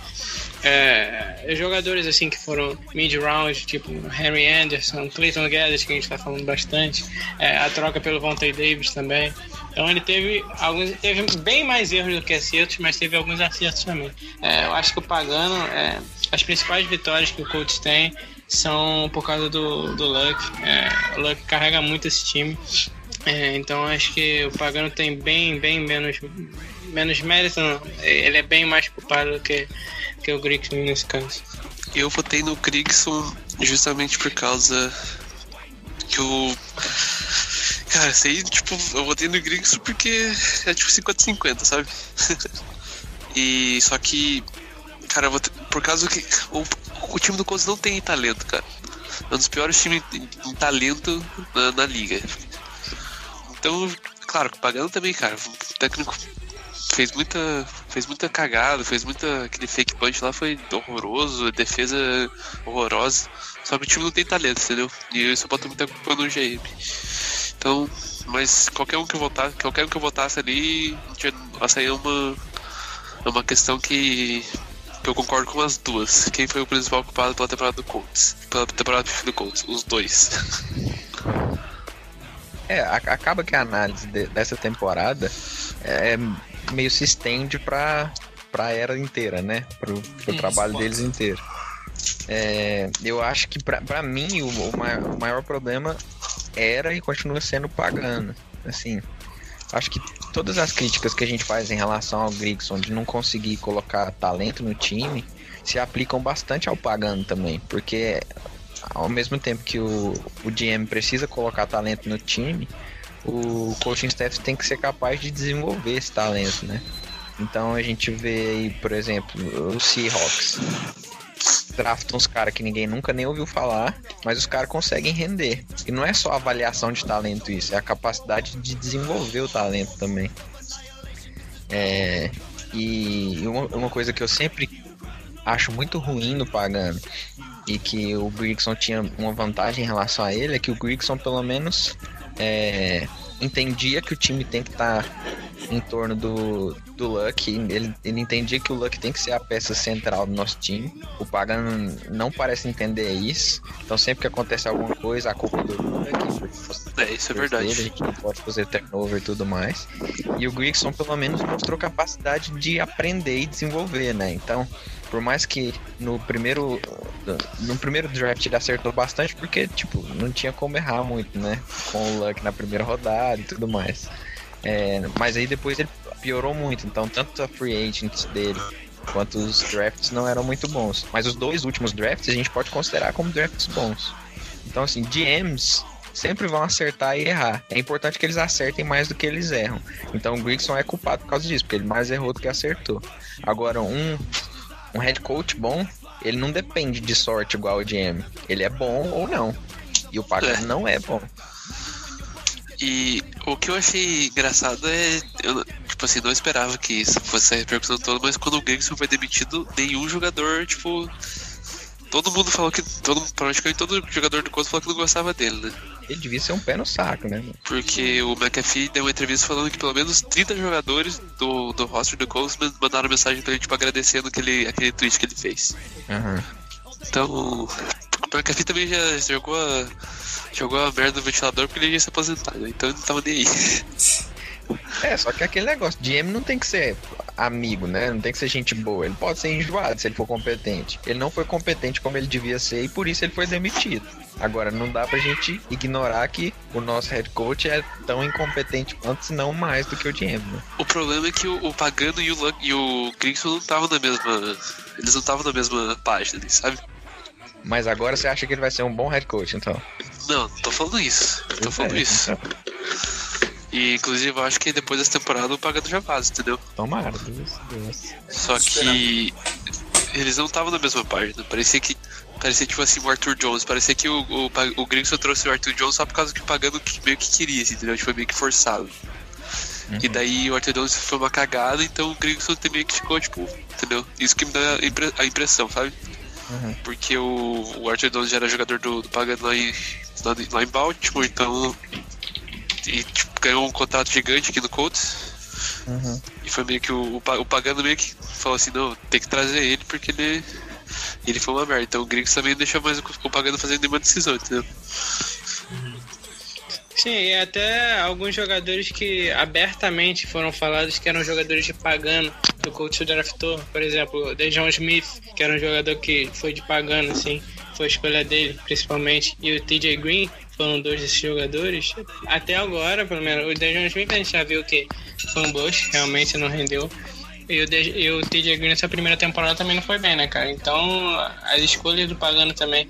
É, jogadores assim que foram mid-round, tipo Henry Anderson, Clayton Gaddis, que a gente tá falando bastante, é, a troca pelo Vontae Davis também. Então ele teve alguns, teve bem mais erros do que acertos, mas teve alguns acertos também. É, eu acho que o Pagano, é, as principais vitórias que o Colts tem são por causa do, do Luck. É, o Luck carrega muito esse time. É, então acho que o Pagano tem bem, bem menos, menos mérito. Ele é bem mais culpado do que, que o Grigson nesse caso. Eu votei no Grigson justamente por causa que o. Cara, aí, tipo, eu votei no Grigson porque é tipo 50-50, sabe? e só que. Cara, por causa que o, o time do Colts não tem talento, cara. É um dos piores times em talento na, na liga. Então, claro, pagando também, cara. O técnico fez muita fez muita cagada, fez muita aquele fake punch lá foi horroroso, defesa horrorosa. Só que o time não tem talento, entendeu? E eu só boto muita culpa no GM. Então, mas qualquer um que eu votasse, qualquer um que votasse ali, essa aí é uma é uma questão que que eu concordo com as duas. Quem foi o principal culpado pela temporada do Colts? Pela temporada do Colts? Os dois. É, acaba que a análise de- dessa temporada é meio se estende pra, pra era inteira, né? Pro, pro Isso, trabalho deles inteiro. É, eu acho que pra mim o, o maior, o maior problema era e continua sendo o Pagano. Assim, acho que todas as críticas que a gente faz em relação ao Grigson de não conseguir colocar talento no time se aplicam bastante ao Pagano também, porque ao mesmo tempo que o, o GM precisa colocar talento no time, o coaching staff tem que ser capaz de desenvolver esse talento, né? Então a gente vê aí, por exemplo, o Seahawks. Draftam uns caras que ninguém nunca nem ouviu falar, mas os caras conseguem render. E não é só avaliação de talento isso, é a capacidade de desenvolver o talento também. É, e uma, uma coisa que eu sempre acho muito ruim no Pagano e que o Grigson tinha uma vantagem em relação a ele é que o Grigson pelo menos é, entendia que o time tem que estar em torno do, do Luck. Ele, ele entendia que o Luck tem que ser a peça central do nosso time. O Pagano não parece entender isso. Então sempre que acontece alguma coisa, a culpa é do Luck. É, isso é verdade. dele, a gente não pode fazer turnover e tudo mais. E o Grigson pelo menos mostrou capacidade de aprender e desenvolver, né? Então, por mais que no primeiro no primeiro draft ele acertou bastante, porque tipo, não tinha como errar muito, né? Com o Luck na primeira rodada e tudo mais. É, mas aí depois ele piorou muito, então tanto a free agents dele quanto os drafts não eram muito bons. Mas os dois últimos drafts a gente pode considerar como drafts bons. Então assim, GMs sempre vão acertar e errar. É importante que eles acertem mais do que eles erram. Então o Grigson é culpado por causa disso, porque ele mais errou do que acertou. Agora, um, um head coach bom, ele não depende de sorte igual o GM. Ele é bom ou não. E o Pagano É. não é bom. E o que eu achei engraçado é. Eu, tipo assim, não esperava que isso fosse a repercussão toda, mas quando o Gregson foi demitido, nenhum jogador, tipo. Todo mundo falou que. Todo, praticamente todo jogador do Colts falou que não gostava dele, né? Ele devia ser um pé no saco, né? mano? Porque o McAfee deu uma entrevista falando que pelo menos 30 jogadores do, do roster do Colts man- mandaram mensagem pra ele, tipo, agradecendo aquele, aquele tweet que ele fez. Aham. Então, o McAfee também já jogou a, jogou a merda no ventilador porque ele ia se aposentar, né? Então ele não tava nem aí. É, só que aquele negócio, GM não tem que ser amigo, né? Não tem que ser gente boa. Ele pode ser enjoado se ele for competente. Ele não foi competente como ele devia ser e por isso ele foi demitido. Agora, não dá pra gente ignorar que o nosso head coach é tão incompetente quanto, se não mais do que o GM, né? O problema é que o, o Pagano e o, Luck, e o Gregson não estavam na mesma. Eles não estavam na mesma página, ali, sabe? Mas agora você acha que ele vai ser um bom head coach, então? Não, não tô falando isso. Tô falando É, isso. então, E inclusive eu acho que depois dessa temporada o Pagano já vaza, entendeu? tomara, Deus, Deus. Só que eles não estavam na mesma página. Parecia que. Parecia tipo assim o Arthur Jones. Parecia que o, o, o Gregson trouxe o Arthur Jones só por causa que o Pagano meio que queria, assim, entendeu? Tipo, foi meio que forçado. E daí o Arthur Jones foi uma cagada, então o Gregson também que ficou, tipo, entendeu? Isso que me dá a, impre- a impressão, sabe? Uhum. Porque o, o Arthur Jones já era jogador do, do Pagano lá em, lá, em- lá em Baltimore, então. E tipo, ganhou um contrato gigante aqui no Colts. Uhum. E foi meio que o, o, o Pagano meio que falou assim, não, tem que trazer ele porque ele. Ele foi uma merda. Então o Griggs também deixou mais o, o Pagano fazendo nenhuma decisão, entendeu? Sim, e até alguns jogadores que abertamente foram falados que eram jogadores de pagano do coach draftou. Por exemplo, o Dejon Smith, que era um jogador que foi de pagano, assim, foi a escolha dele, principalmente. E o TJ Green foram dois desses jogadores. Até agora, pelo menos, o Dejon Smith a gente já viu que foi um bust, realmente não rendeu. E o, e o TJ Green nessa primeira temporada também não foi bem, né, cara? Então, as escolhas do Pagano também,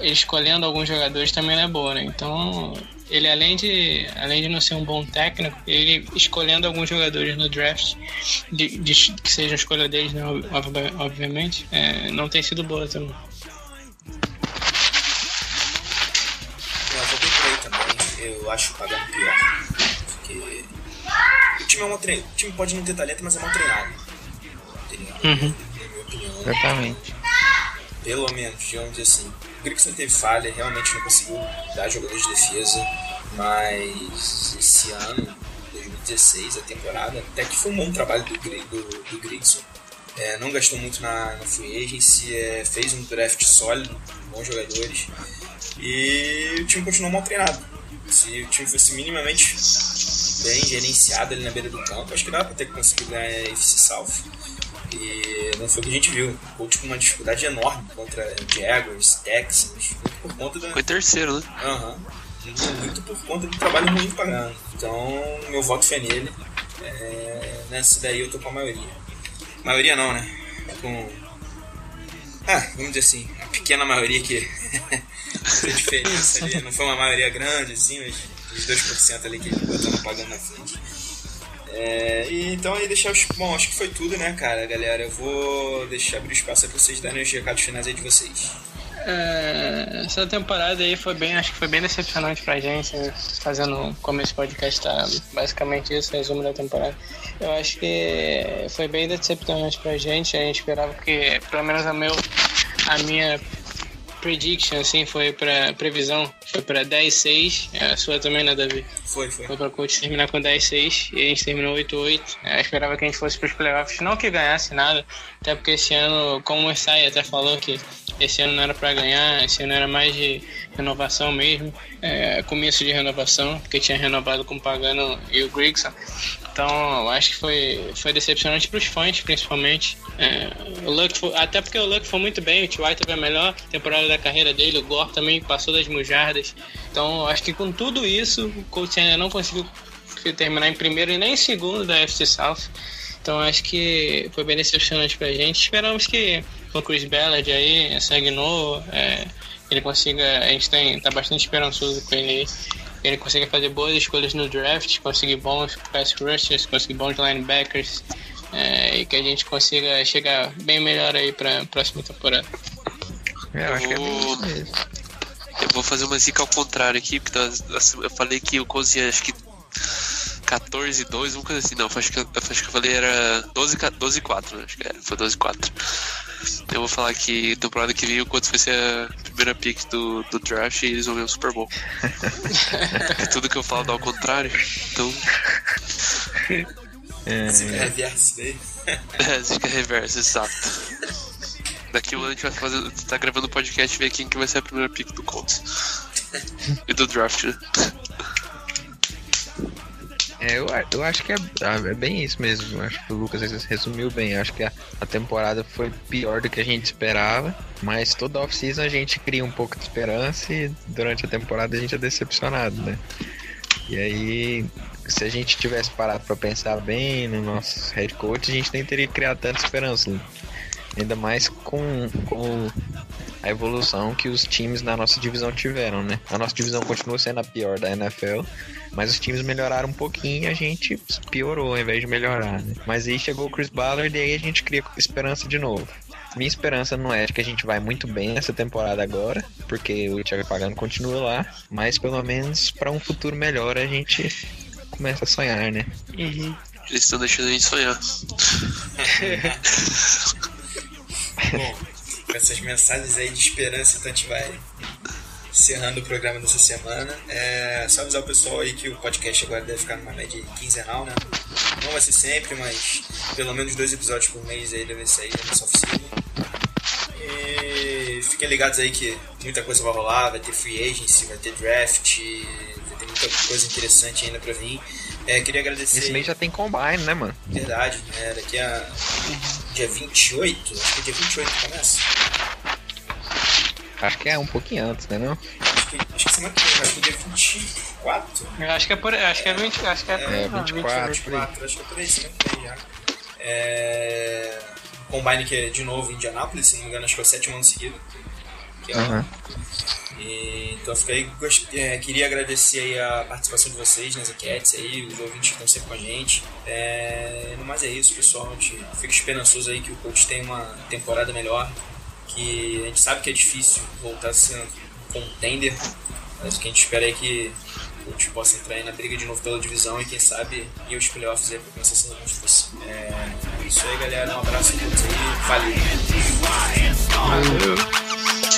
escolhendo alguns jogadores também não é boa, né? Então, ele além de, além de não ser um bom técnico, ele escolhendo alguns jogadores no draft, de, de- que seja a escolha deles, né, ob- ob- obviamente, é, não tem sido boa também. Eu acho o Pagano pior. Porque o time é mal treinado. O time pode não ter talento, mas é mal treinado. Tá? Uhum. Na minha opinião. Exatamente. Pelo menos, digamos dizer assim. O Grigson teve falha, realmente não conseguiu dar jogador de defesa. Mas esse ano, 2016, a temporada, até que foi um bom trabalho do, do, do Grigson. É, não gastou muito na, na free agency, é, fez um draft sólido, bons jogadores. E o time continuou mal treinado. Se o time fosse minimamente bem gerenciado ali na beira do campo. Acho que dá pra ter conseguido ganhar a FC South. E não foi o que a gente viu. O Colts com uma dificuldade enorme contra Jaguars, Texans, muito por conta da. Foi terceiro, né? Aham. Muito, muito por conta do trabalho ruim do Pagano. Então, meu voto foi nele. É, nessa daí eu tô com a maioria. Maioria não, né? Com. Ah, vamos dizer assim, a pequena maioria que a diferença ali. Não foi uma maioria grande, assim, mas os 2% ali que botaram pagando na frente. É, e então aí deixar os. Bom, acho que foi tudo, né, cara, galera? Eu vou deixar abrir espaço pra vocês darem os recados finais aí de vocês. É, essa temporada aí foi bem, acho que foi bem decepcionante pra gente, né? fazendo como esse podcast tá basicamente isso, resumo da temporada. Eu acho que foi bem decepcionante pra gente, a gente esperava que, pelo menos a, meu, a minha prediction, assim, foi pra previsão, foi pra 10-6, a sua também, né, Davi? Foi, foi. Foi pra Colts terminar com 10-6 e a gente terminou 8-8. Eu esperava que a gente fosse pros playoffs, não que ganhasse nada, até porque esse ano, como o Sai até falou que esse ano não era pra ganhar, esse ano era mais de renovação mesmo, é, começo de renovação, porque tinha renovado com o Pagano e o Grigson. Então, eu acho que foi, foi decepcionante para os fãs, principalmente. É, o Luck foi- até porque o Luck foi muito bem, o T.Y. teve a melhor temporada da carreira dele, o Gore também passou das mil jardas. Então, eu acho que com tudo isso, o Colts ainda não conseguiu terminar em primeiro e nem em segundo da FC South. Então, acho que foi bem decepcionante pra gente. Esperamos que o Chris Ballard aí, segue novo, é, ele consiga. A gente tem, tá bastante esperançoso com ele aí. Ele consiga fazer boas escolhas no draft, conseguir bons pass rushers, conseguir bons linebackers é, e que a gente consiga chegar bem melhor aí pra próxima temporada. É, eu acho que é bem mesmo. Eu vou fazer uma zica ao contrário aqui, porque tá- eu falei que o ia, acho que 14 2, uma coisa assim, não, acho que, eu- acho que eu falei era 12 ca- 12 4, né? acho que era, foi 12 4. Eu vou falar que temporada que vem o Colts vai ser a primeira pick do, do draft e eles vão ganhar o Super Bowl. Porque tudo que eu falo dá ao contrário, então Esse reverso daí. é, zica reversa, exato. Daqui um ano a gente vai fazer, tá gravando o podcast e ver quem que vai ser a primeira pick do Colts. E do draft, né? É, eu, eu acho que é, é bem isso mesmo. Eu acho que o Lucas resumiu bem. Eu acho que a, a temporada foi pior do que a gente esperava. Mas toda off-season a gente cria um pouco de esperança e durante a temporada a gente é decepcionado, né? E aí, se a gente tivesse parado pra pensar bem no nosso head coach, a gente nem teria criado tanta esperança. né? Ainda mais com, com a evolução que os times da nossa divisão tiveram, né? A nossa divisão continua sendo a pior da NFL, mas os times melhoraram um pouquinho e a gente piorou ao invés de melhorar, né? Mas aí chegou o Chris Ballard e aí a gente cria esperança de novo. Minha esperança não é de que a gente vai muito bem nessa temporada agora, porque o Thiago Pagano continua lá, mas pelo menos para um futuro melhor a gente começa a sonhar, né? Uhum. Eles estão deixando a gente sonhar. Bom, com essas mensagens aí de esperança, então a gente vai encerrando o programa dessa semana. É só avisar o pessoal aí que o podcast agora deve ficar numa média quinzenal, né? Não vai ser sempre, mas pelo menos dois episódios por mês aí devem sair nessa oficina. E fiquem ligados aí que muita coisa vai rolar, vai ter free agency, vai ter draft, vai ter muita coisa interessante ainda pra vir. É, queria agradecer. Esse mês já tem combine, né, mano? Verdade, né? Daqui a dia 28, acho que dia 28 começa. Acho que é um pouquinho antes, né? Não? Acho que, semana que vem, acho que dia 24. Eu acho que é por acho que é 20, acho que é, É, não, 24. 24, acho que é por aí, semana que vem já. É... Combine que é de novo em Indianápolis, se não me engano, acho que é o sétimo ano seguido. Que é. Aham. E, então fica aí, gost- é, queria agradecer aí a participação de vocês nas enquetes aí, os ouvintes que estão sempre com a gente. É, no mais é isso, pessoal. A gente fica esperançoso aí que o coach tenha uma temporada melhor. Que a gente sabe que é difícil voltar a ser contender, mas o que a gente espera é que o coach possa entrar aí na briga de novo pela divisão e quem sabe ir aos playoffs aí pra começar essa construção. É, é isso aí, galera. Um abraço a todos aí. Valeu! Valeu.